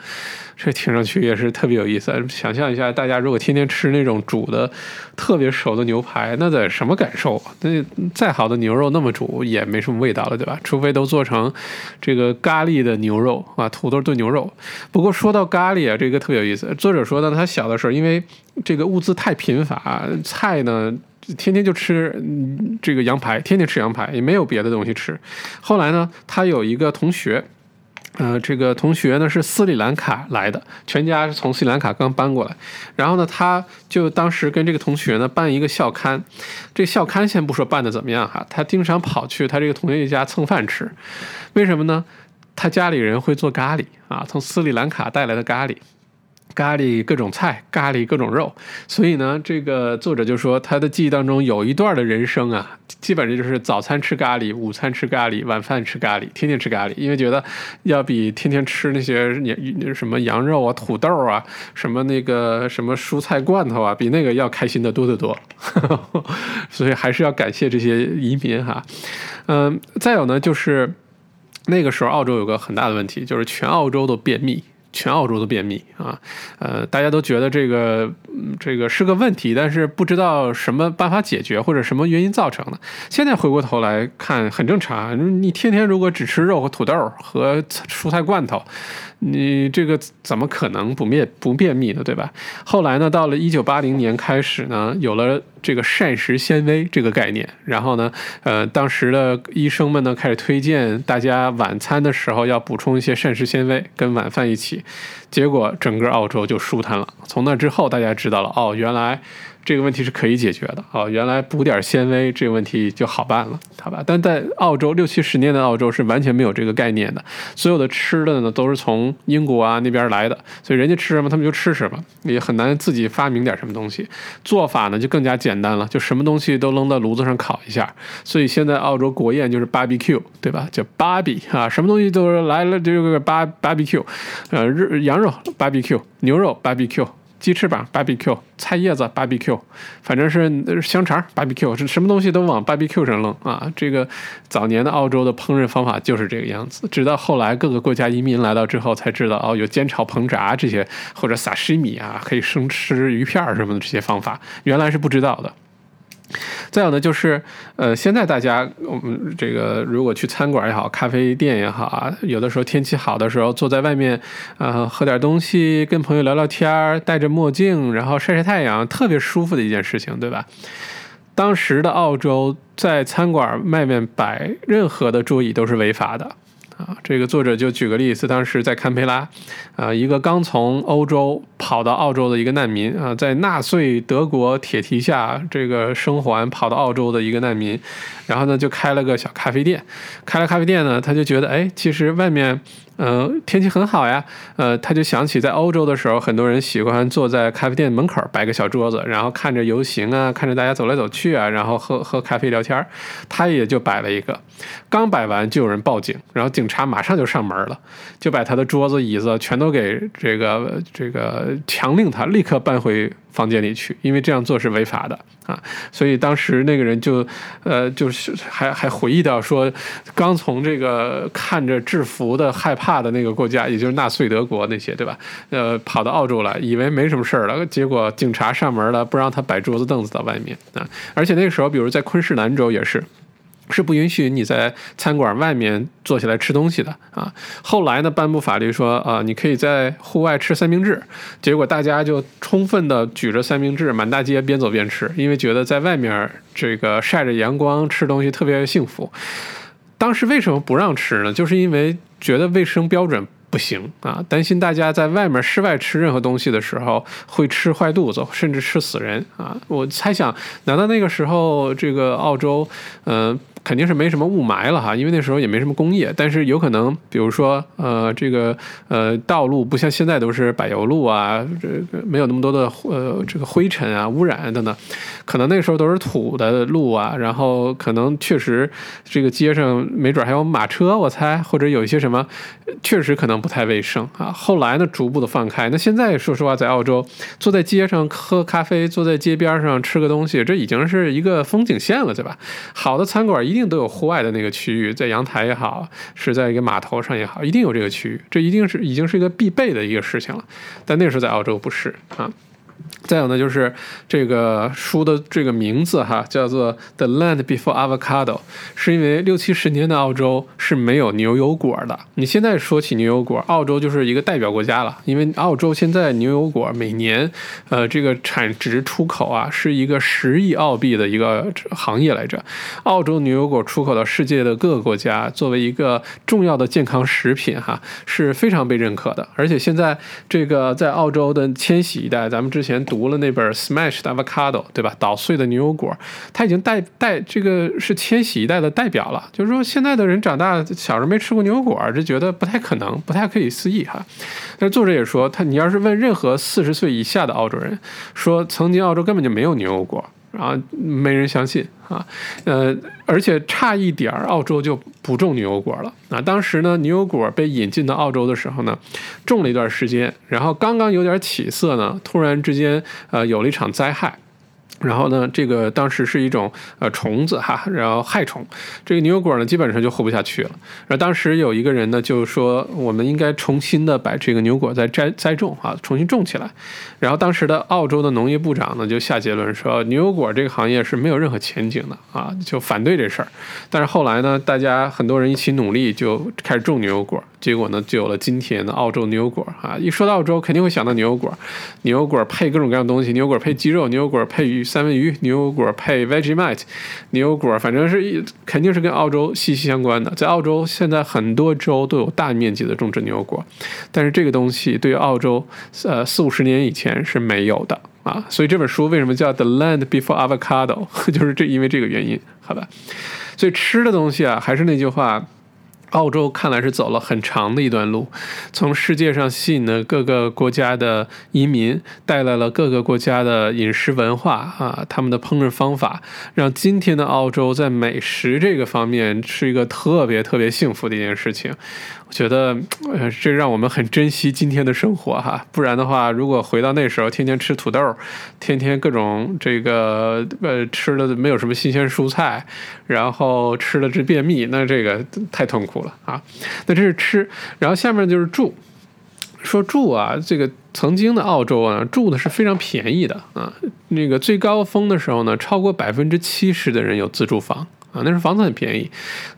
这听上去也是特别有意思。想象一下，大家如果天天吃那种煮的特别熟的牛排，那得什么感受？那再好的牛肉那么煮也没什么味道了，对吧？除非都做成这个咖喱的牛肉啊，土豆炖牛肉。不过说到咖喱啊，这个特别有意思。作者说呢，他小的时候因为这个物资太贫乏，菜呢天天就吃这个羊排，天天吃羊排，也没有别的东西吃。后来呢，他有一个同学。呃，这个同学呢是斯里兰卡来的，全家是从斯里兰卡刚搬过来。然后呢，他就当时跟这个同学呢办一个校刊。这校刊先不说办的怎么样哈，他经常跑去他这个同学家蹭饭吃。为什么呢？他家里人会做咖喱啊，从斯里兰卡带来的咖喱。咖喱各种菜，咖喱各种肉，所以呢，这个作者就说他的记忆当中有一段的人生啊，基本上就是早餐吃咖喱，午餐吃咖喱，晚饭吃咖喱，天天吃咖喱，因为觉得要比天天吃那些什么羊肉啊、土豆啊、什么那个什么蔬菜罐头啊，比那个要开心的多得多。所以还是要感谢这些移民哈。嗯，再有呢，就是那个时候澳洲有个很大的问题，就是全澳洲都便秘。全澳洲都便秘啊，呃，大家都觉得这个这个是个问题，但是不知道什么办法解决或者什么原因造成的。现在回过头来看，很正常。你天天如果只吃肉和土豆和蔬菜罐头。你这个怎么可能不便不便秘呢？对吧？后来呢，到了一九八零年开始呢，有了这个膳食纤维这个概念。然后呢，呃，当时的医生们呢开始推荐大家晚餐的时候要补充一些膳食纤维，跟晚饭一起。结果整个澳洲就舒坦了。从那之后，大家知道了哦，原来。这个问题是可以解决的哦，原来补点纤维这个问题就好办了，好吧？但在澳洲六七十年的澳洲是完全没有这个概念的，所有的吃的呢都是从英国啊那边来的，所以人家吃什么他们就吃什么，也很难自己发明点什么东西。做法呢就更加简单了，就什么东西都扔到炉子上烤一下。所以现在澳洲国宴就是 barbecue，对吧？叫 barbie 啊，什么东西都是来了就个 barbecue，呃，日羊肉 barbecue，牛肉 barbecue。鸡翅膀 barbecue，菜叶子 barbecue，反正是香肠 barbecue，是什么东西都往 barbecue 上扔啊！这个早年的澳洲的烹饪方法就是这个样子，直到后来各个国家移民来到之后才知道，哦，有煎炒烹炸这些，或者撒西米啊，可以生吃鱼片什么的这些方法，原来是不知道的。再有呢，就是呃，现在大家我们这个如果去餐馆也好，咖啡店也好啊，有的时候天气好的时候，坐在外面啊，喝点东西，跟朋友聊聊天，戴着墨镜，然后晒晒太阳，特别舒服的一件事情，对吧？当时的澳洲在餐馆外面摆任何的桌椅都是违法的。啊，这个作者就举个例子，当时在堪培拉，啊，一个刚从欧洲跑到澳洲的一个难民啊，在纳粹德国铁蹄下这个生还跑到澳洲的一个难民，然后呢就开了个小咖啡店，开了咖啡店呢，他就觉得哎，其实外面。呃，天气很好呀，呃，他就想起在欧洲的时候，很多人喜欢坐在咖啡店门口摆个小桌子，然后看着游行啊，看着大家走来走去啊，然后喝喝咖啡聊天他也就摆了一个，刚摆完就有人报警，然后警察马上就上门了，就把他的桌子椅子全都给这个这个强令他立刻搬回。房间里去，因为这样做是违法的啊。所以当时那个人就呃就是还还回忆到说，刚从这个看着制服的害怕的那个国家，也就是纳粹德国那些对吧？呃，跑到澳洲来，以为没什么事儿了，结果警察上门了，不让他摆桌子凳子到外面啊。而且那个时候，比如在昆士兰州也是。是不允许你在餐馆外面坐下来吃东西的啊！后来呢，颁布法律说啊，你可以在户外吃三明治。结果大家就充分的举着三明治满大街边走边吃，因为觉得在外面这个晒着阳光吃东西特别幸福。当时为什么不让吃呢？就是因为觉得卫生标准。不行啊！担心大家在外面室外吃任何东西的时候会吃坏肚子，甚至吃死人啊！我猜想，难道那个时候这个澳洲，嗯，肯定是没什么雾霾了哈？因为那时候也没什么工业，但是有可能，比如说，呃，这个呃道路不像现在都是柏油路啊，这个没有那么多的呃这个灰尘啊、污染等等，可能那时候都是土的路啊，然后可能确实这个街上没准还有马车，我猜，或者有一些什么，确实可能。不太卫生啊！后来呢，逐步的放开。那现在说实话，在澳洲，坐在街上喝咖啡，坐在街边上吃个东西，这已经是一个风景线了，对吧？好的餐馆一定定都有户外的那个区域，在阳台也好，是在一个码头上也好，一定有这个区域，这一定是已经是一个必备的一个事情了。但那时候在澳洲不是啊。再有呢，就是这个书的这个名字哈，叫做《The Land Before Avocado》，是因为六七十年的澳洲是没有牛油果的。你现在说起牛油果，澳洲就是一个代表国家了，因为澳洲现在牛油果每年，呃，这个产值出口啊，是一个十亿澳币的一个行业来着。澳洲牛油果出口到世界的各个国家，作为一个重要的健康食品哈，是非常被认可的。而且现在这个在澳洲的千禧一代，咱们之前。前读了那本《Smashed Avocado》，对吧？捣碎的牛油果，它已经代代这个是千禧一代的代表了。就是说，现在的人长大，小时候没吃过牛油果，就觉得不太可能，不太可以思议哈。但作者也说，他你要是问任何四十岁以下的澳洲人，说曾经澳洲根本就没有牛油果。啊，没人相信啊，呃，而且差一点儿，澳洲就不种牛油果了。啊，当时呢，牛油果被引进到澳洲的时候呢，种了一段时间，然后刚刚有点起色呢，突然之间，呃，有了一场灾害。然后呢，这个当时是一种呃虫子哈，然后害虫，这个牛油果呢基本上就活不下去了。然后当时有一个人呢就说，我们应该重新的把这个牛果再栽栽种啊，重新种起来。然后当时的澳洲的农业部长呢就下结论说，牛油果这个行业是没有任何前景的啊，就反对这事儿。但是后来呢，大家很多人一起努力，就开始种牛油果。结果呢，就有了今天的澳洲牛油果啊！一说到澳洲，肯定会想到牛油果。牛油果配各种各样东西，牛油果配鸡肉，牛油果配鱼三文鱼，牛油果配 Vegemite，牛油果反正是一肯定是跟澳洲息息相关的。在澳洲，现在很多州都有大面积的种植牛油果，但是这个东西对于澳洲，呃，四五十年以前是没有的啊。所以这本书为什么叫《The Land Before Avocado》，就是这因为这个原因，好吧？所以吃的东西啊，还是那句话。澳洲看来是走了很长的一段路，从世界上吸引了各个国家的移民，带来了各个国家的饮食文化啊，他们的烹饪方法，让今天的澳洲在美食这个方面是一个特别特别幸福的一件事情。我觉得，呃，这让我们很珍惜今天的生活哈。不然的话，如果回到那时候，天天吃土豆，天天各种这个呃吃的没有什么新鲜蔬菜，然后吃的是便秘，那这个太痛苦了啊。那这是吃，然后下面就是住。说住啊，这个曾经的澳洲啊，住的是非常便宜的啊。那个最高峰的时候呢，超过百分之七十的人有自住房。啊，那时候房子很便宜。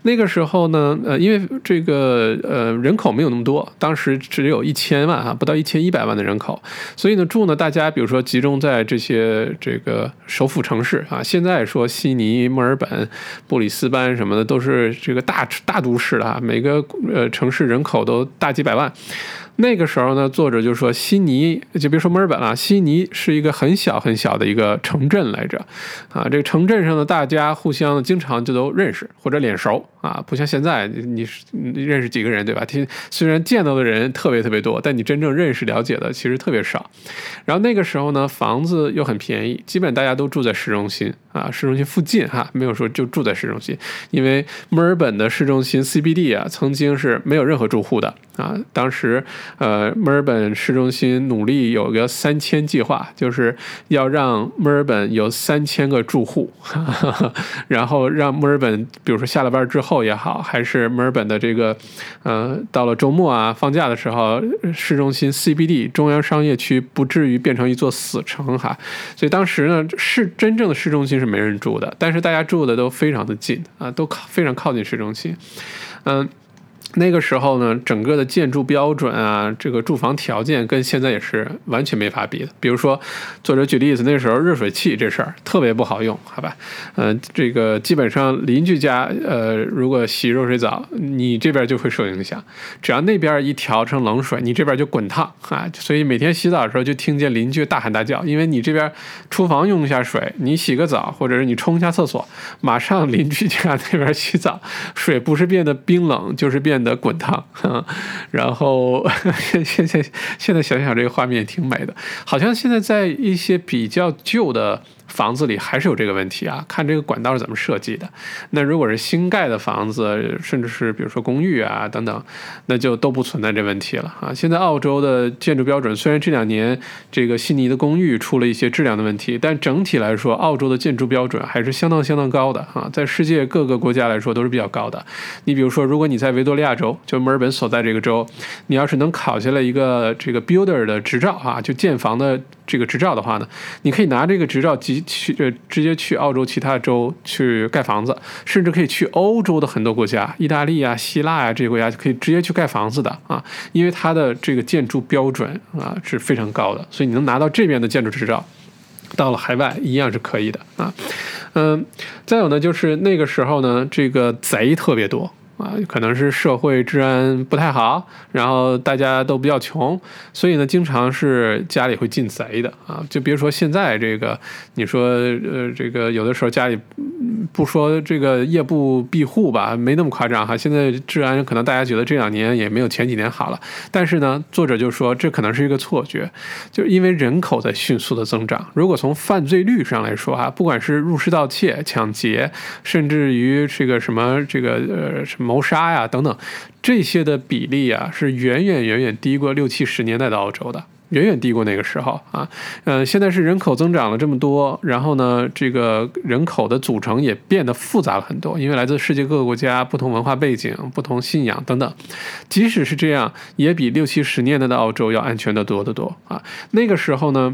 那个时候呢，呃，因为这个呃人口没有那么多，当时只有一千万哈，不到一千一百万的人口，所以呢住呢，大家比如说集中在这些这个首府城市啊，现在说悉尼、墨尔本、布里斯班什么的都是这个大大都市了啊，每个呃城市人口都大几百万。那个时候呢，作者就说悉尼，就别说墨尔本了，悉尼是一个很小很小的一个城镇来着，啊，这个城镇上的大家互相经常就都认识或者脸熟啊，不像现在你你认识几个人对吧？听虽然见到的人特别特别多，但你真正认识了解的其实特别少。然后那个时候呢，房子又很便宜，基本大家都住在市中心啊，市中心附近哈，没有说就住在市中心，因为墨尔本的市中心 CBD 啊，曾经是没有任何住户的啊。当时呃，墨尔本市中心努力有个三千计划，就是要让墨尔本有三千个住户，然后让墨尔本，比如说下了班之后也好，还是墨尔本的这个呃，到了周末啊放假的时候，市中心 CBD 中央商业区不至于变成一座死城哈。所以当时呢，市真正的市中心。是没人住的，但是大家住的都非常的近啊，都靠非常靠近市中心，嗯。那个时候呢，整个的建筑标准啊，这个住房条件跟现在也是完全没法比的。比如说，作者举例子，那时候热水器这事儿特别不好用，好吧？嗯，这个基本上邻居家，呃，如果洗热水澡，你这边就会受影响。只要那边一调成冷水，你这边就滚烫啊。所以每天洗澡的时候就听见邻居大喊大叫，因为你这边厨房用一下水，你洗个澡或者是你冲一下厕所，马上邻居家那边洗澡水不是变得冰冷，就是变。的滚烫，然后 现在现在想想这个画面也挺美的，好像现在在一些比较旧的。房子里还是有这个问题啊，看这个管道是怎么设计的。那如果是新盖的房子，甚至是比如说公寓啊等等，那就都不存在这问题了啊。现在澳洲的建筑标准虽然这两年这个悉尼的公寓出了一些质量的问题，但整体来说，澳洲的建筑标准还是相当相当高的啊，在世界各个国家来说都是比较高的。你比如说，如果你在维多利亚州，就墨尔本所在这个州，你要是能考下来一个这个 builder 的执照啊，就建房的。这个执照的话呢，你可以拿这个执照即去呃直接去澳洲其他州去盖房子，甚至可以去欧洲的很多国家，意大利啊、希腊啊这些国家就可以直接去盖房子的啊，因为它的这个建筑标准啊是非常高的，所以你能拿到这边的建筑执照，到了海外一样是可以的啊。嗯，再有呢，就是那个时候呢，这个贼特别多。啊，可能是社会治安不太好，然后大家都比较穷，所以呢，经常是家里会进贼的啊。就别说现在这个，你说呃，这个有的时候家里不说这个夜不闭户吧，没那么夸张哈。现在治安可能大家觉得这两年也没有前几年好了，但是呢，作者就说这可能是一个错觉，就因为人口在迅速的增长。如果从犯罪率上来说哈，不管是入室盗窃、抢劫，甚至于这个什么这个呃什么。谋杀呀，等等，这些的比例啊，是远远远远低过六七十年代的澳洲的，远远低过那个时候啊。嗯，现在是人口增长了这么多，然后呢，这个人口的组成也变得复杂了很多，因为来自世界各个国家、不同文化背景、不同信仰等等。即使是这样，也比六七十年代的澳洲要安全的多得多啊。那个时候呢。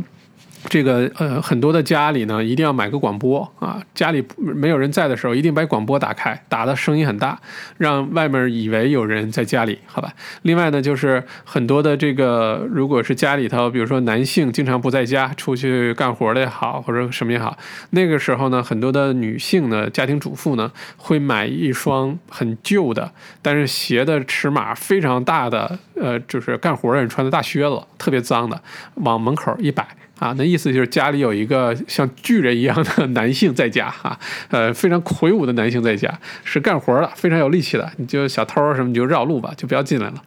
这个呃，很多的家里呢，一定要买个广播啊。家里没有人在的时候，一定把广播打开，打的声音很大，让外面以为有人在家里，好吧？另外呢，就是很多的这个，如果是家里头，比如说男性经常不在家，出去干活的也好，或者什么也好，那个时候呢，很多的女性呢，家庭主妇呢，会买一双很旧的，但是鞋的尺码非常大的，呃，就是干活人穿的大靴子，特别脏的，往门口一摆。啊，那意思就是家里有一个像巨人一样的 男性在家哈，呃，非常魁梧的男性在家，是干活的，非常有力气的。你就小偷什么你就绕路吧，就不要进来了。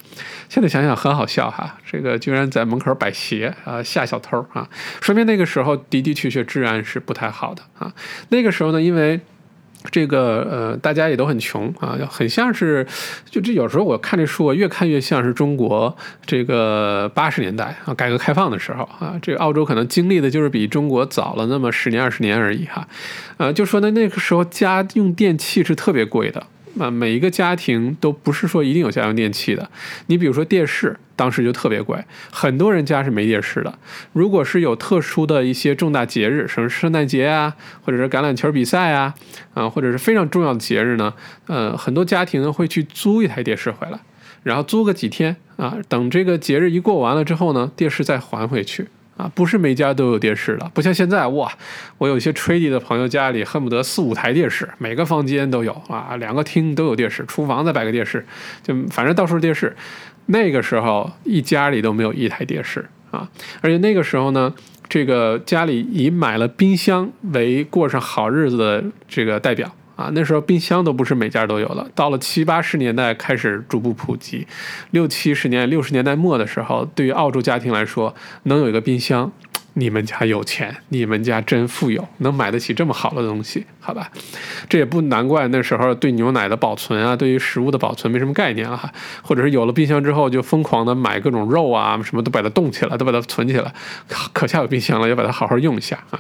现在想想很好笑哈，这个居然在门口摆鞋啊，吓小偷啊，说明那个时候的的确确治安是不太好的啊。那个时候呢，因为。这个呃，大家也都很穷啊，很像是，就这有时候我看这书，越看越像是中国这个八十年代啊，改革开放的时候啊，这个澳洲可能经历的就是比中国早了那么十年二十年而已哈，啊，就说呢那个时候家用电器是特别贵的。啊，每一个家庭都不是说一定有家用电器的。你比如说电视，当时就特别贵，很多人家是没电视的。如果是有特殊的一些重大节日，什么圣诞节啊，或者是橄榄球比赛啊，啊，或者是非常重要的节日呢，呃，很多家庭呢会去租一台电视回来，然后租个几天啊，等这个节日一过完了之后呢，电视再还回去。啊，不是每家都有电视了，不像现在哇！我有些 trady 的朋友家里恨不得四五台电视，每个房间都有啊，两个厅都有电视，厨房再摆个电视，就反正到处是电视。那个时候一家里都没有一台电视啊，而且那个时候呢，这个家里以买了冰箱为过上好日子的这个代表。啊，那时候冰箱都不是每家都有了。到了七八十年代开始逐步普及，六七十年、六十年代末的时候，对于澳洲家庭来说，能有一个冰箱你们家有钱，你们家真富有，能买得起这么好的东西，好吧？这也不难怪那时候对牛奶的保存啊，对于食物的保存没什么概念了哈，或者是有了冰箱之后就疯狂的买各种肉啊，什么都把它冻起来，都把它存起来，可下有冰箱了，要把它好好用一下啊。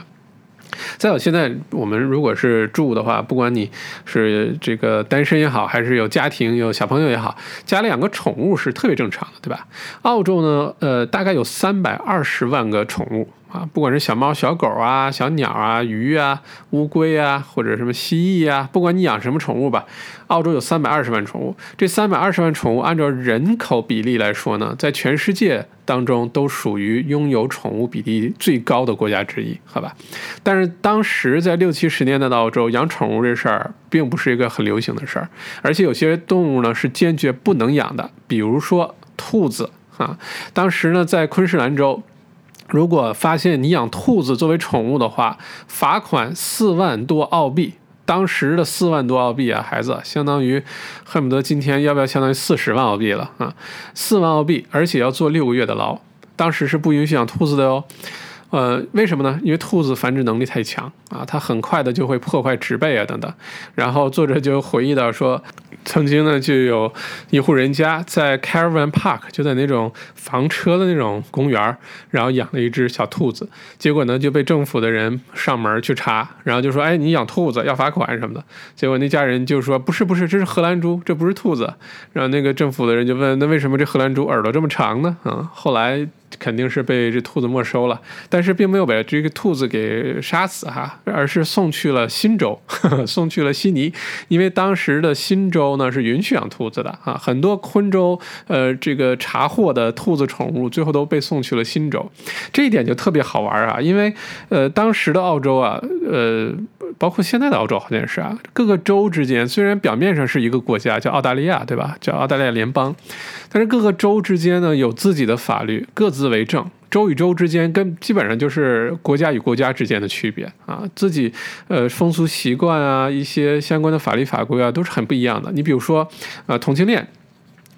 再有，现在我们如果是住的话，不管你是这个单身也好，还是有家庭有小朋友也好，家里养个宠物是特别正常的，对吧？澳洲呢，呃，大概有三百二十万个宠物。啊，不管是小猫、小狗啊、小鸟啊、鱼啊、乌龟啊，或者什么蜥蜴啊，不管你养什么宠物吧，澳洲有三百二十万宠物。这三百二十万宠物按照人口比例来说呢，在全世界当中都属于拥有宠物比例最高的国家之一，好吧？但是当时在六七十年代的澳洲，养宠物这事儿并不是一个很流行的事儿，而且有些动物呢是坚决不能养的，比如说兔子啊。当时呢，在昆士兰州。如果发现你养兔子作为宠物的话，罚款四万多澳币。当时的四万多澳币啊，孩子，相当于恨不得今天要不要相当于四十万澳币了啊？四万澳币，而且要坐六个月的牢。当时是不允许养兔子的哟。呃，为什么呢？因为兔子繁殖能力太强啊，它很快的就会破坏植被啊等等。然后作者就回忆到说，曾经呢就有一户人家在 Caravan Park，就在那种房车的那种公园，然后养了一只小兔子，结果呢就被政府的人上门去查，然后就说，哎，你养兔子要罚款什么的。结果那家人就说，不是不是，这是荷兰猪，这不是兔子。然后那个政府的人就问，那为什么这荷兰猪耳朵这么长呢？啊，后来。肯定是被这兔子没收了，但是并没有把这个兔子给杀死哈，而是送去了新州，送去了悉尼，因为当时的新州呢是允许养兔子的啊，很多昆州呃这个查获的兔子宠物最后都被送去了新州，这一点就特别好玩啊，因为呃当时的澳洲啊，呃包括现在的澳洲好像是啊，各个州之间虽然表面上是一个国家叫澳大利亚对吧，叫澳大利亚联邦，但是各个州之间呢有自己的法律，各自。自为政，州与州之间跟基本上就是国家与国家之间的区别啊，自己呃风俗习惯啊，一些相关的法律法规啊，都是很不一样的。你比如说，呃，同性恋。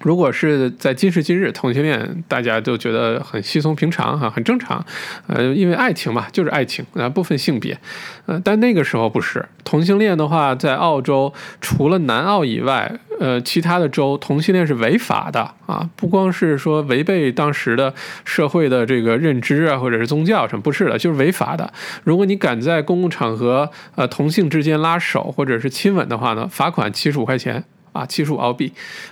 如果是在今时今日，同性恋大家都觉得很稀松平常哈，很正常，呃，因为爱情嘛，就是爱情啊，不分性别，呃，但那个时候不是同性恋的话，在澳洲除了南澳以外，呃，其他的州同性恋是违法的啊，不光是说违背当时的社会的这个认知啊，或者是宗教什么，不是的，就是违法的。如果你敢在公共场合呃同性之间拉手或者是亲吻的话呢，罚款七十五块钱。啊，七十五澳币，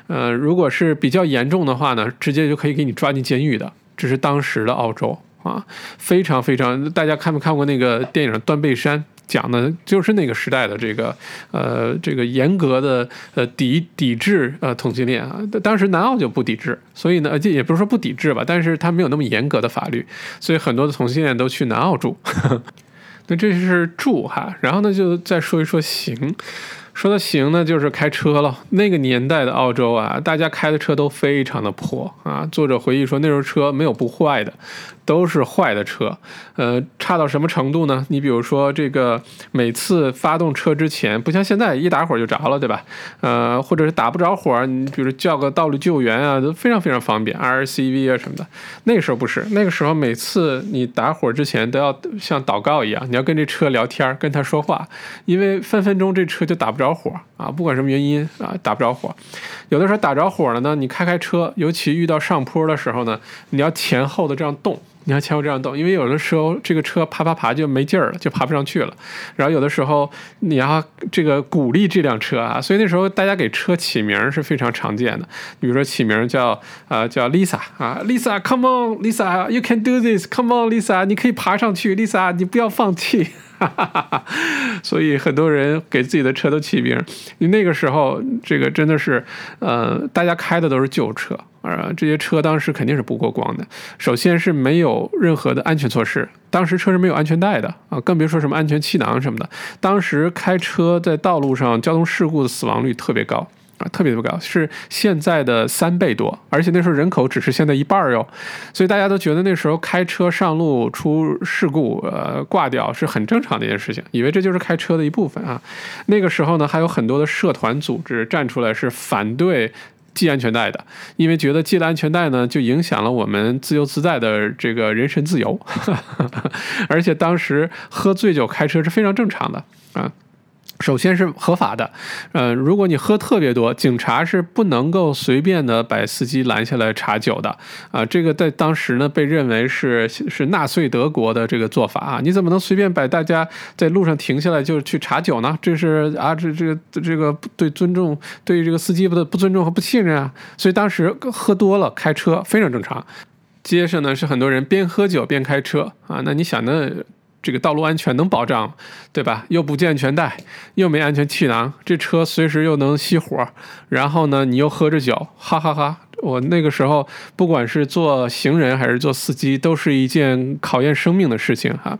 呃，如果是比较严重的话呢，直接就可以给你抓进监狱的。这是当时的澳洲啊，非常非常，大家看没看过那个电影《断背山》？讲的就是那个时代的这个呃这个严格的呃抵抵制呃同性恋啊。当时南澳就不抵制，所以呢，这也不是说不抵制吧，但是它没有那么严格的法律，所以很多的同性恋都去南澳住。那这是住哈，然后呢，就再说一说行。说的行呢，就是开车了。那个年代的澳洲啊，大家开的车都非常的破啊。作者回忆说，那时候车没有不坏的。都是坏的车，呃，差到什么程度呢？你比如说这个，每次发动车之前，不像现在一打火就着了，对吧？呃，或者是打不着火，你比如叫个道路救援啊，都非常非常方便，RCV 啊什么的。那个时候不是，那个时候每次你打火之前都要像祷告一样，你要跟这车聊天，跟他说话，因为分分钟这车就打不着火啊，不管什么原因啊，打不着火。有的时候打着火了呢，你开开车，尤其遇到上坡的时候呢，你要前后的这样动。你要前后这样动，因为有的时候这个车爬爬爬就没劲儿了，就爬不上去了。然后有的时候你要这个鼓励这辆车啊，所以那时候大家给车起名是非常常见的。比如说起名叫啊叫 Lisa 啊，Lisa，Come on，Lisa，You can do this，Come on，Lisa，你可以爬上去，Lisa，你不要放弃。所以很多人给自己的车都起名，那个时候这个真的是，呃，大家开的都是旧车啊，这些车当时肯定是不过光的。首先是没有任何的安全措施，当时车是没有安全带的啊，更别说什么安全气囊什么的。当时开车在道路上交通事故的死亡率特别高。特别特别高，是现在的三倍多，而且那时候人口只是现在一半儿哟，所以大家都觉得那时候开车上路出事故，呃，挂掉是很正常的一件事情，以为这就是开车的一部分啊。那个时候呢，还有很多的社团组织站出来是反对系安全带的，因为觉得系了安全带呢，就影响了我们自由自在的这个人身自由，而且当时喝醉酒开车是非常正常的啊。首先是合法的，呃，如果你喝特别多，警察是不能够随便的把司机拦下来查酒的啊。这个在当时呢，被认为是是纳粹德国的这个做法啊。你怎么能随便把大家在路上停下来就去查酒呢？这是啊，这这个这个对尊重对于这个司机的不尊重和不信任啊。所以当时喝多了开车非常正常。街上呢是很多人边喝酒边开车啊，那你想那。这个道路安全能保障，对吧？又不系安全带，又没安全气囊，这车随时又能熄火。然后呢，你又喝着酒，哈哈哈！我那个时候，不管是做行人还是做司机，都是一件考验生命的事情哈。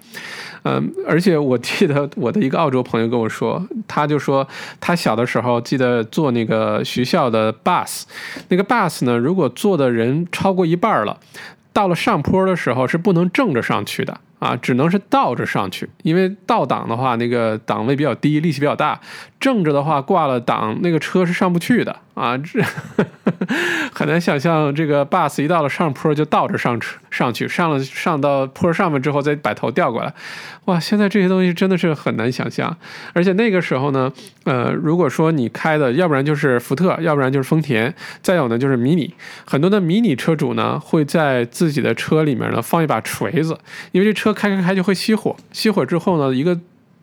嗯，而且我记得我的一个澳洲朋友跟我说，他就说他小的时候记得坐那个学校的 bus，那个 bus 呢，如果坐的人超过一半了，到了上坡的时候是不能正着上去的。啊，只能是倒着上去，因为倒档的话，那个档位比较低，力气比较大；正着的话，挂了档，那个车是上不去的。啊，这很难想象，这个 bus 一到了上坡就倒着上车上去，上了上到坡上面之后再把头调过来，哇！现在这些东西真的是很难想象。而且那个时候呢，呃，如果说你开的，要不然就是福特，要不然就是丰田，再有呢就是迷你。很多的迷你车主呢会在自己的车里面呢放一把锤子，因为这车开开开就会熄火，熄火之后呢一个。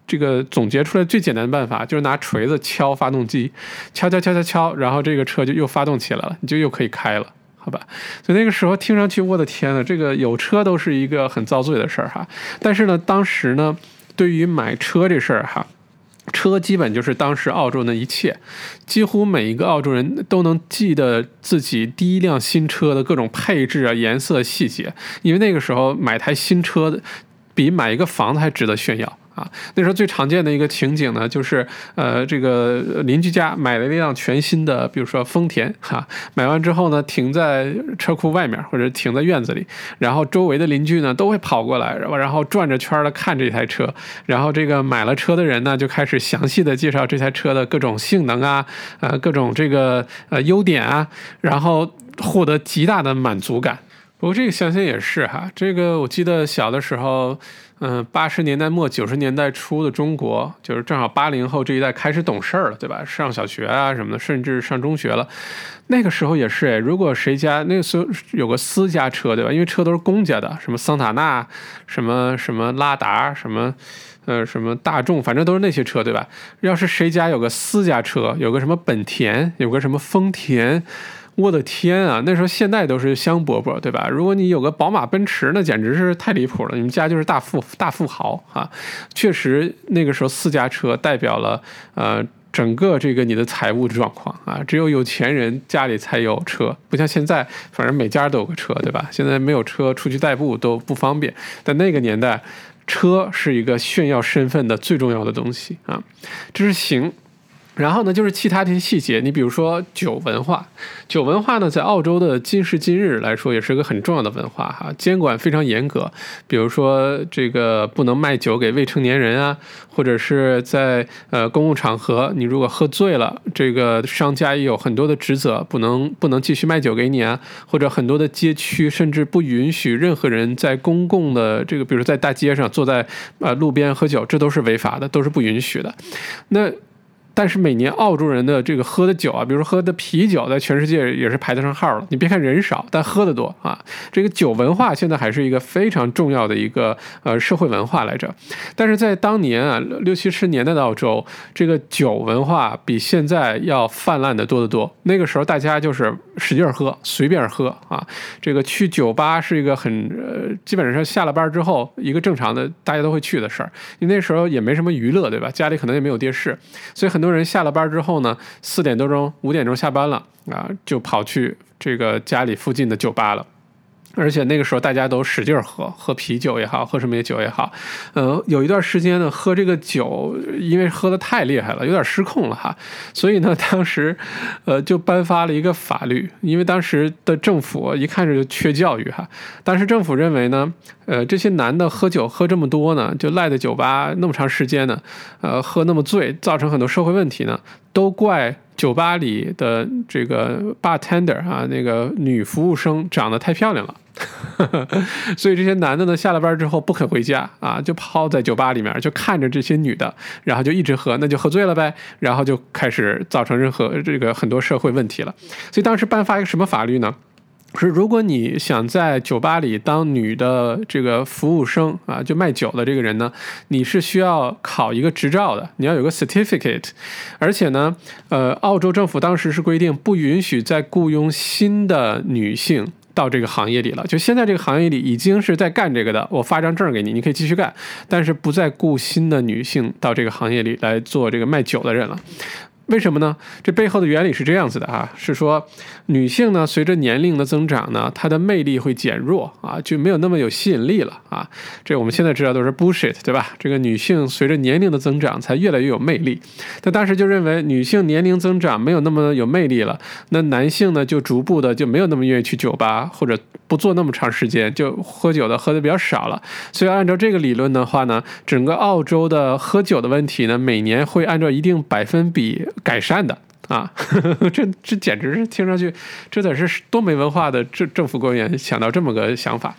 这个总结出来最简单的办法就是拿锤子敲发动机，敲敲敲敲敲，然后这个车就又发动起来了，你就又可以开了，好吧？所以那个时候听上去，我的天呐，这个有车都是一个很遭罪的事儿哈。但是呢，当时呢，对于买车这事儿哈，车基本就是当时澳洲的一切，几乎每一个澳洲人都能记得自己第一辆新车的各种配置啊、颜色细节，因为那个时候买台新车的比买一个房子还值得炫耀。啊，那时候最常见的一个情景呢，就是呃，这个邻居家买了一辆全新的，比如说丰田，哈，买完之后呢，停在车库外面或者停在院子里，然后周围的邻居呢都会跑过来，然后然后转着圈的看这台车，然后这个买了车的人呢就开始详细的介绍这台车的各种性能啊，呃，各种这个呃优点啊，然后获得极大的满足感。不过这个想想也是哈，这个我记得小的时候。嗯，八十年代末九十年代初的中国，就是正好八零后这一代开始懂事儿了，对吧？上小学啊什么的，甚至上中学了。那个时候也是哎，如果谁家那个时候有个私家车，对吧？因为车都是公家的，什么桑塔纳，什么什么拉达，什么呃什么大众，反正都是那些车，对吧？要是谁家有个私家车，有个什么本田，有个什么丰田。我的天啊，那时候现代都是香饽饽，对吧？如果你有个宝马、奔驰，那简直是太离谱了。你们家就是大富大富豪啊！确实，那个时候四家车代表了呃整个这个你的财务状况啊。只有有钱人家里才有车，不像现在，反正每家都有个车，对吧？现在没有车出去代步都不方便。但那个年代，车是一个炫耀身份的最重要的东西啊。这是行。然后呢，就是其他这些细节，你比如说酒文化，酒文化呢，在澳洲的今时今日来说，也是一个很重要的文化哈，监管非常严格。比如说这个不能卖酒给未成年人啊，或者是在呃公共场合，你如果喝醉了，这个商家也有很多的职责，不能不能继续卖酒给你啊，或者很多的街区甚至不允许任何人在公共的这个，比如在大街上坐在呃路边喝酒，这都是违法的，都是不允许的。那但是每年澳洲人的这个喝的酒啊，比如说喝的啤酒，在全世界也是排得上号了。你别看人少，但喝的多啊。这个酒文化现在还是一个非常重要的一个呃社会文化来着。但是在当年啊，六七十年代的澳洲，这个酒文化比现在要泛滥的多得多。那个时候大家就是使劲喝，随便喝啊。这个去酒吧是一个很呃，基本上下了班之后一个正常的大家都会去的事儿。因为那时候也没什么娱乐，对吧？家里可能也没有电视，所以很多。人下了班之后呢，四点多钟、五点钟下班了啊，就跑去这个家里附近的酒吧了。而且那个时候大家都使劲喝，喝啤酒也好，喝什么酒也好。嗯，有一段时间呢，喝这个酒，因为喝的太厉害了，有点失控了哈。所以呢，当时呃就颁发了一个法律，因为当时的政府一看就缺教育哈。当时政府认为呢。呃，这些男的喝酒喝这么多呢，就赖在酒吧那么长时间呢，呃，喝那么醉，造成很多社会问题呢。都怪酒吧里的这个 bartender 啊，那个女服务生长得太漂亮了。所以这些男的呢，下了班之后不肯回家啊，就泡在酒吧里面，就看着这些女的，然后就一直喝，那就喝醉了呗，然后就开始造成任何这个很多社会问题了。所以当时颁发一个什么法律呢？是如果你想在酒吧里当女的这个服务生啊，就卖酒的这个人呢，你是需要考一个执照的，你要有个 certificate，而且呢，呃，澳洲政府当时是规定不允许再雇佣新的女性。到这个行业里了，就现在这个行业里已经是在干这个的，我发张证给你，你可以继续干，但是不再雇新的女性到这个行业里来做这个卖酒的人了。为什么呢？这背后的原理是这样子的啊，是说女性呢，随着年龄的增长呢，她的魅力会减弱啊，就没有那么有吸引力了啊。这我们现在知道都是 bullshit，对吧？这个女性随着年龄的增长才越来越有魅力。那当时就认为女性年龄增长没有那么有魅力了，那男性呢就逐步的就没有那么愿意去酒吧或者不做那么长时间，就喝酒的喝的比较少了。所以按照这个理论的话呢，整个澳洲的喝酒的问题呢，每年会按照一定百分比。改善的啊，这这简直是听上去，这得是多没文化的政政府官员想到这么个想法。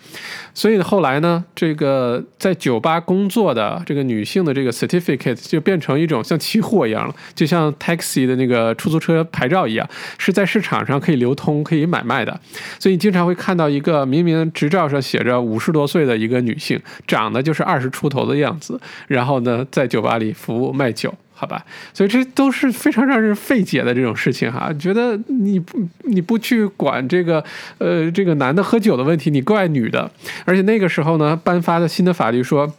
所以后来呢，这个在酒吧工作的这个女性的这个 certificate 就变成一种像期货一样了，就像 taxi 的那个出租车牌照一样，是在市场上可以流通、可以买卖的。所以你经常会看到一个明明执照上写着五十多岁的一个女性，长得就是二十出头的样子，然后呢，在酒吧里服务卖酒。好吧，所以这都是非常让人费解的这种事情哈。觉得你不你不去管这个呃这个男的喝酒的问题，你怪女的。而且那个时候呢，颁发的新的法律说。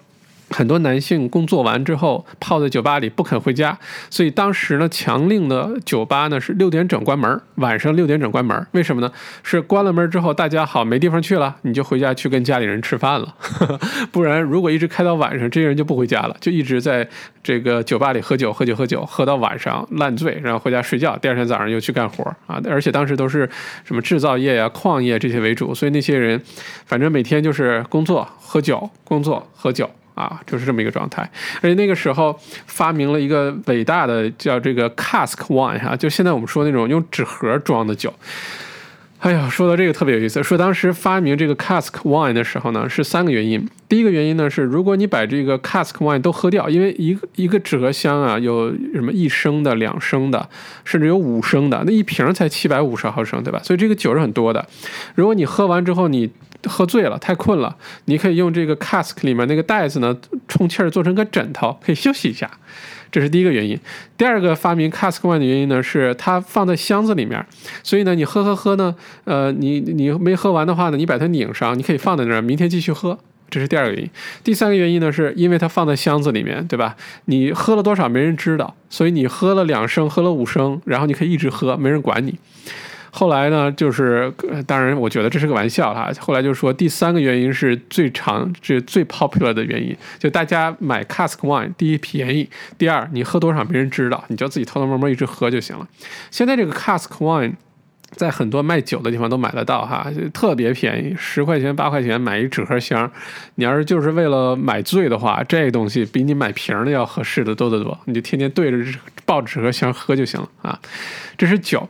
很多男性工作完之后泡在酒吧里不肯回家，所以当时呢，强令的酒吧呢是六点整关门，晚上六点整关门。为什么呢？是关了门之后，大家好没地方去了，你就回家去跟家里人吃饭了。不然如果一直开到晚上，这些人就不回家了，就一直在这个酒吧里喝酒、喝酒、喝酒，喝到晚上烂醉，然后回家睡觉，第二天早上又去干活啊。而且当时都是什么制造业呀、矿业这些为主，所以那些人反正每天就是工作、喝酒、工作、喝酒。啊，就是这么一个状态，而且那个时候发明了一个伟大的叫这个 cask wine 哈，就现在我们说那种用纸盒装的酒。哎呀，说到这个特别有意思，说当时发明这个 cask wine 的时候呢，是三个原因。第一个原因呢是，如果你把这个 cask wine 都喝掉，因为一个一个纸盒箱啊，有什么一升的、两升的，甚至有五升的，那一瓶才七百五十毫升，对吧？所以这个酒是很多的。如果你喝完之后你喝醉了，太困了，你可以用这个 cask 里面那个袋子呢，充气儿做成个枕头，可以休息一下。这是第一个原因。第二个发明 cask one 的原因呢，是它放在箱子里面，所以呢，你喝喝喝呢，呃，你你没喝完的话呢，你把它拧上，你可以放在那儿，明天继续喝。这是第二个原因。第三个原因呢，是因为它放在箱子里面，对吧？你喝了多少没人知道，所以你喝了两升，喝了五升，然后你可以一直喝，没人管你。后来呢，就是当然，我觉得这是个玩笑哈。后来就说第三个原因是最长、最最 popular 的原因，就大家买 cask wine，第一便宜，第二你喝多少没人知道，你就自己偷偷摸摸一直喝就行了。现在这个 cask wine 在很多卖酒的地方都买得到哈，特别便宜，十块钱八块钱买一纸盒箱。你要是就是为了买醉的话，这东西比你买瓶的要合适的多得多。你就天天对着抱纸盒箱喝就行了啊。这是酒。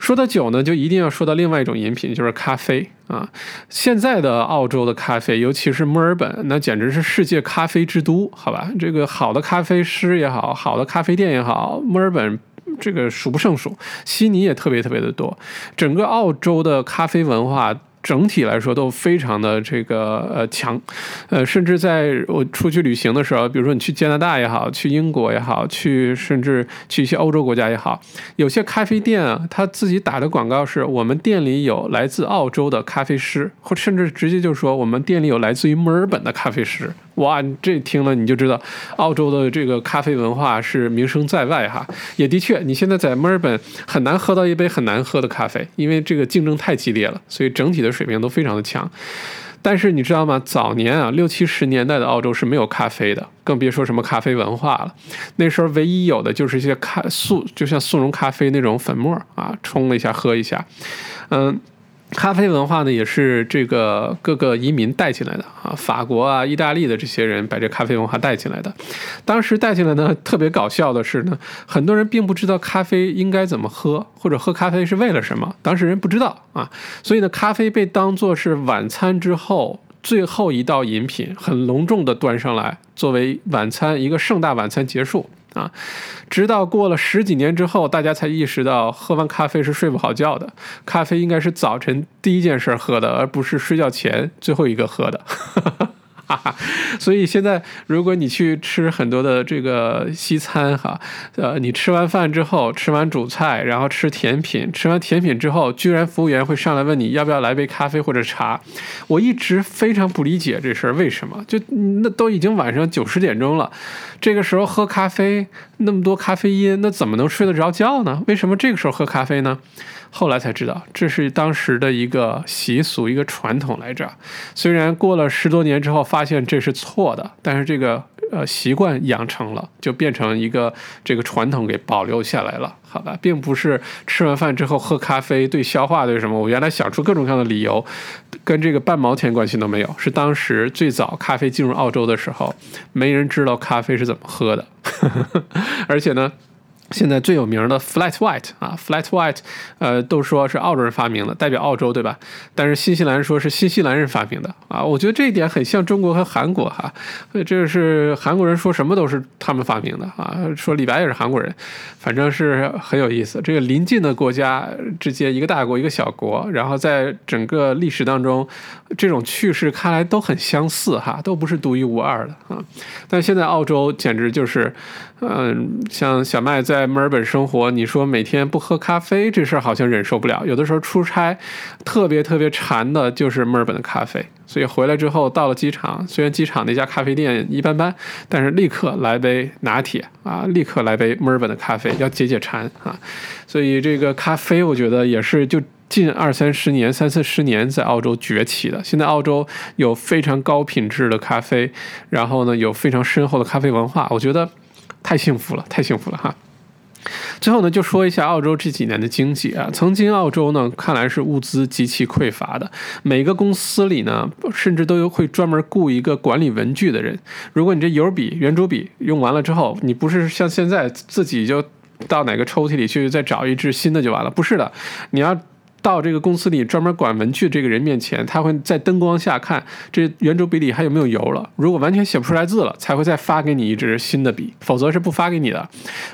说到酒呢，就一定要说到另外一种饮品，就是咖啡啊。现在的澳洲的咖啡，尤其是墨尔本，那简直是世界咖啡之都，好吧？这个好的咖啡师也好，好的咖啡店也好，墨尔本这个数不胜数，悉尼也特别特别的多。整个澳洲的咖啡文化。整体来说都非常的这个呃强，呃，甚至在我出去旅行的时候，比如说你去加拿大也好，去英国也好，去甚至去一些欧洲国家也好，有些咖啡店啊，他自己打的广告是我们店里有来自澳洲的咖啡师，或甚至直接就说我们店里有来自于墨尔本的咖啡师。哇，这听了你就知道，澳洲的这个咖啡文化是名声在外哈。也的确，你现在在墨尔本很难喝到一杯很难喝的咖啡，因为这个竞争太激烈了，所以整体的水平都非常的强。但是你知道吗？早年啊，六七十年代的澳洲是没有咖啡的，更别说什么咖啡文化了。那时候唯一有的就是一些咖速，就像速溶咖啡那种粉末啊，冲了一下喝一下，嗯。咖啡文化呢，也是这个各个移民带进来的啊，法国啊、意大利的这些人把这咖啡文化带进来的。当时带进来呢，特别搞笑的是呢，很多人并不知道咖啡应该怎么喝，或者喝咖啡是为了什么，当时人不知道啊，所以呢，咖啡被当作是晚餐之后最后一道饮品，很隆重的端上来，作为晚餐一个盛大晚餐结束。啊，直到过了十几年之后，大家才意识到喝完咖啡是睡不好觉的。咖啡应该是早晨第一件事喝的，而不是睡觉前最后一个喝的。所以现在如果你去吃很多的这个西餐哈，呃，你吃完饭之后，吃完主菜，然后吃甜品，吃完甜品之后，居然服务员会上来问你要不要来杯咖啡或者茶，我一直非常不理解这事儿为什么，就那都已经晚上九十点钟了，这个时候喝咖啡那么多咖啡因，那怎么能睡得着觉呢？为什么这个时候喝咖啡呢？后来才知道，这是当时的一个习俗，一个传统来着。虽然过了十多年之后，发现这是错的，但是这个呃习惯养成了，就变成一个这个传统给保留下来了，好吧？并不是吃完饭之后喝咖啡对消化对什么，我原来想出各种各样的理由，跟这个半毛钱关系都没有。是当时最早咖啡进入澳洲的时候，没人知道咖啡是怎么喝的，而且呢。现在最有名的 Flat White 啊，Flat White，呃，都说是澳洲人发明的，代表澳洲，对吧？但是新西兰说是新西兰人发明的啊，我觉得这一点很像中国和韩国哈，这是韩国人说什么都是他们发明的啊，说李白也是韩国人，反正是很有意思。这个邻近的国家之间，一个大国一个小国，然后在整个历史当中，这种趣事看来都很相似哈，都不是独一无二的啊。但现在澳洲简直就是。嗯，像小麦在在墨尔本生活，你说每天不喝咖啡这事儿好像忍受不了。有的时候出差，特别特别馋的就是墨尔本的咖啡。所以回来之后到了机场，虽然机场那家咖啡店一般般，但是立刻来杯拿铁啊，立刻来杯墨尔本的咖啡，要解解馋啊。所以这个咖啡，我觉得也是就近二三十年、三四十年在澳洲崛起的。现在澳洲有非常高品质的咖啡，然后呢有非常深厚的咖啡文化，我觉得。太幸福了，太幸福了哈！最后呢，就说一下澳洲这几年的经济啊。曾经澳洲呢，看来是物资极其匮乏的，每个公司里呢，甚至都会专门雇一个管理文具的人。如果你这油笔、圆珠笔用完了之后，你不是像现在自己就到哪个抽屉里去再找一支新的就完了，不是的，你要。到这个公司里专门管文具这个人面前，他会在灯光下看这圆珠笔里还有没有油了。如果完全写不出来字了，才会再发给你一支新的笔，否则是不发给你的。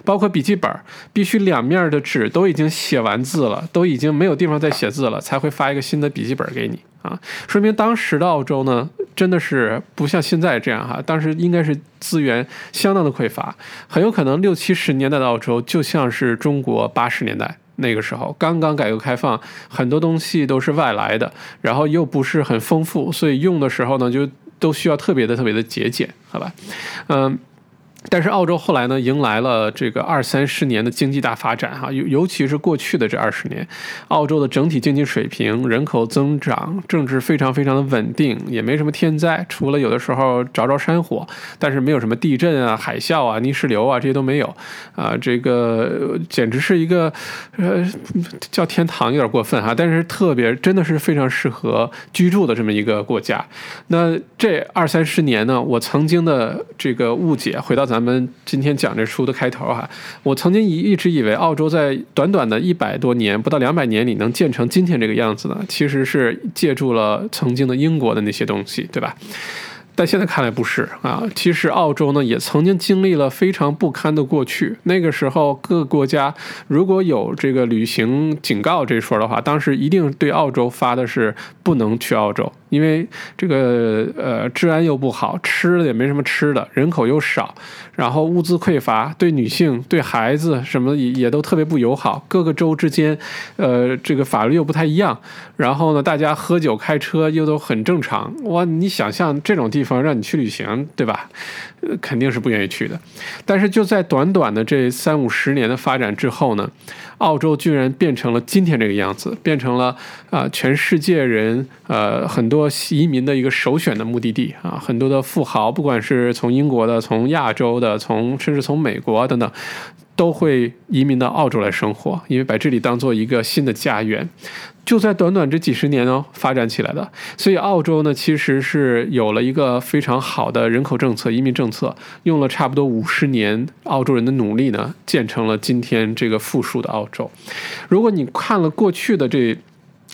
包括笔记本，必须两面的纸都已经写完字了，都已经没有地方再写字了，才会发一个新的笔记本给你啊。说明当时的澳洲呢，真的是不像现在这样哈，当时应该是资源相当的匮乏，很有可能六七十年代的澳洲就像是中国八十年代。那个时候刚刚改革开放，很多东西都是外来的，然后又不是很丰富，所以用的时候呢，就都需要特别的、特别的节俭，好吧？嗯。但是澳洲后来呢，迎来了这个二三十年的经济大发展哈，尤尤其是过去的这二十年，澳洲的整体经济水平、人口增长、政治非常非常的稳定，也没什么天灾，除了有的时候着着山火，但是没有什么地震啊、海啸啊、泥石流啊这些都没有，啊，这个简直是一个呃叫天堂有点过分哈，但是特别真的是非常适合居住的这么一个国家。那这二三十年呢，我曾经的这个误解，回到咱。咱们今天讲这书的开头哈，我曾经一一直以为澳洲在短短的一百多年，不到两百年里能建成今天这个样子呢，其实是借助了曾经的英国的那些东西，对吧？但现在看来不是啊，其实澳洲呢也曾经经历了非常不堪的过去。那个时候各个国家如果有这个旅行警告这说的话，当时一定对澳洲发的是不能去澳洲。因为这个呃治安又不好，吃的也没什么吃的，人口又少，然后物资匮乏，对女性、对孩子什么也也都特别不友好。各个州之间，呃，这个法律又不太一样。然后呢，大家喝酒开车又都很正常。哇，你想象这种地方让你去旅行，对吧？肯定是不愿意去的。但是就在短短的这三五十年的发展之后呢？澳洲居然变成了今天这个样子，变成了啊，全世界人呃很多移民的一个首选的目的地啊，很多的富豪，不管是从英国的、从亚洲的、从甚至从美国等等，都会移民到澳洲来生活，因为把这里当做一个新的家园。就在短短这几十年哦，发展起来的。所以澳洲呢，其实是有了一个非常好的人口政策、移民政策，用了差不多五十年澳洲人的努力呢，建成了今天这个富庶的澳洲。如果你看了过去的这，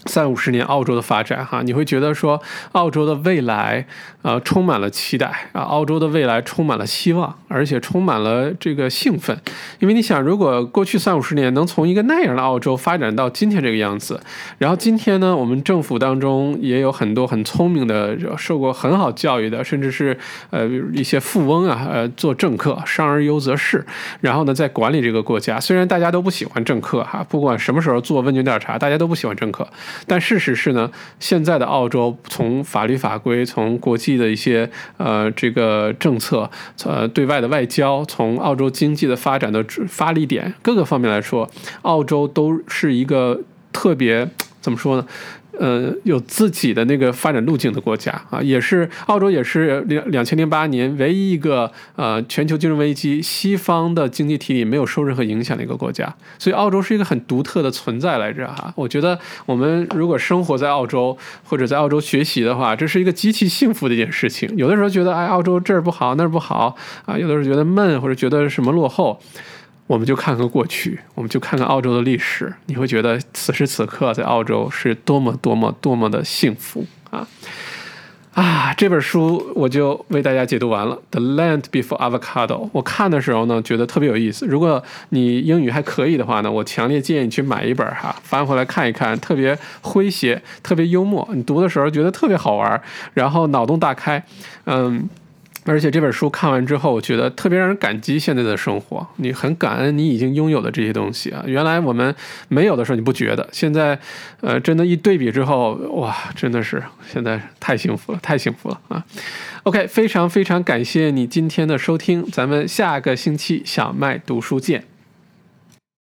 三五十年澳洲的发展，哈，你会觉得说澳洲的未来，呃，充满了期待啊，澳洲的未来充满了希望，而且充满了这个兴奋，因为你想，如果过去三五十年能从一个那样的澳洲发展到今天这个样子，然后今天呢，我们政府当中也有很多很聪明的、受过很好教育的，甚至是呃一些富翁啊，呃，做政客，商而优则仕，然后呢，在管理这个国家，虽然大家都不喜欢政客哈，不管什么时候做问卷调查，大家都不喜欢政客。但事实是呢，现在的澳洲从法律法规、从国际的一些呃这个政策、呃对外的外交、从澳洲经济的发展的发力点各个方面来说，澳洲都是一个特别怎么说呢？呃，有自己的那个发展路径的国家啊，也是澳洲，也是两两千零八年唯一一个呃全球金融危机西方的经济体里没有受任何影响的一个国家，所以澳洲是一个很独特的存在来着哈。我觉得我们如果生活在澳洲或者在澳洲学习的话，这是一个极其幸福的一件事情。有的时候觉得哎，澳洲这儿不好那儿不好啊，有的时候觉得闷或者觉得什么落后。我们就看看过去，我们就看看澳洲的历史，你会觉得此时此刻在澳洲是多么多么多么的幸福啊！啊，这本书我就为大家解读完了，《The Land Before Avocado》。我看的时候呢，觉得特别有意思。如果你英语还可以的话呢，我强烈建议你去买一本哈，翻回来看一看，特别诙谐，特别幽默。你读的时候觉得特别好玩，然后脑洞大开，嗯。而且这本书看完之后，我觉得特别让人感激现在的生活。你很感恩你已经拥有的这些东西啊！原来我们没有的时候你不觉得，现在，呃，真的，一对比之后，哇，真的是现在太幸福了，太幸福了啊！OK，非常非常感谢你今天的收听，咱们下个星期小麦读书见。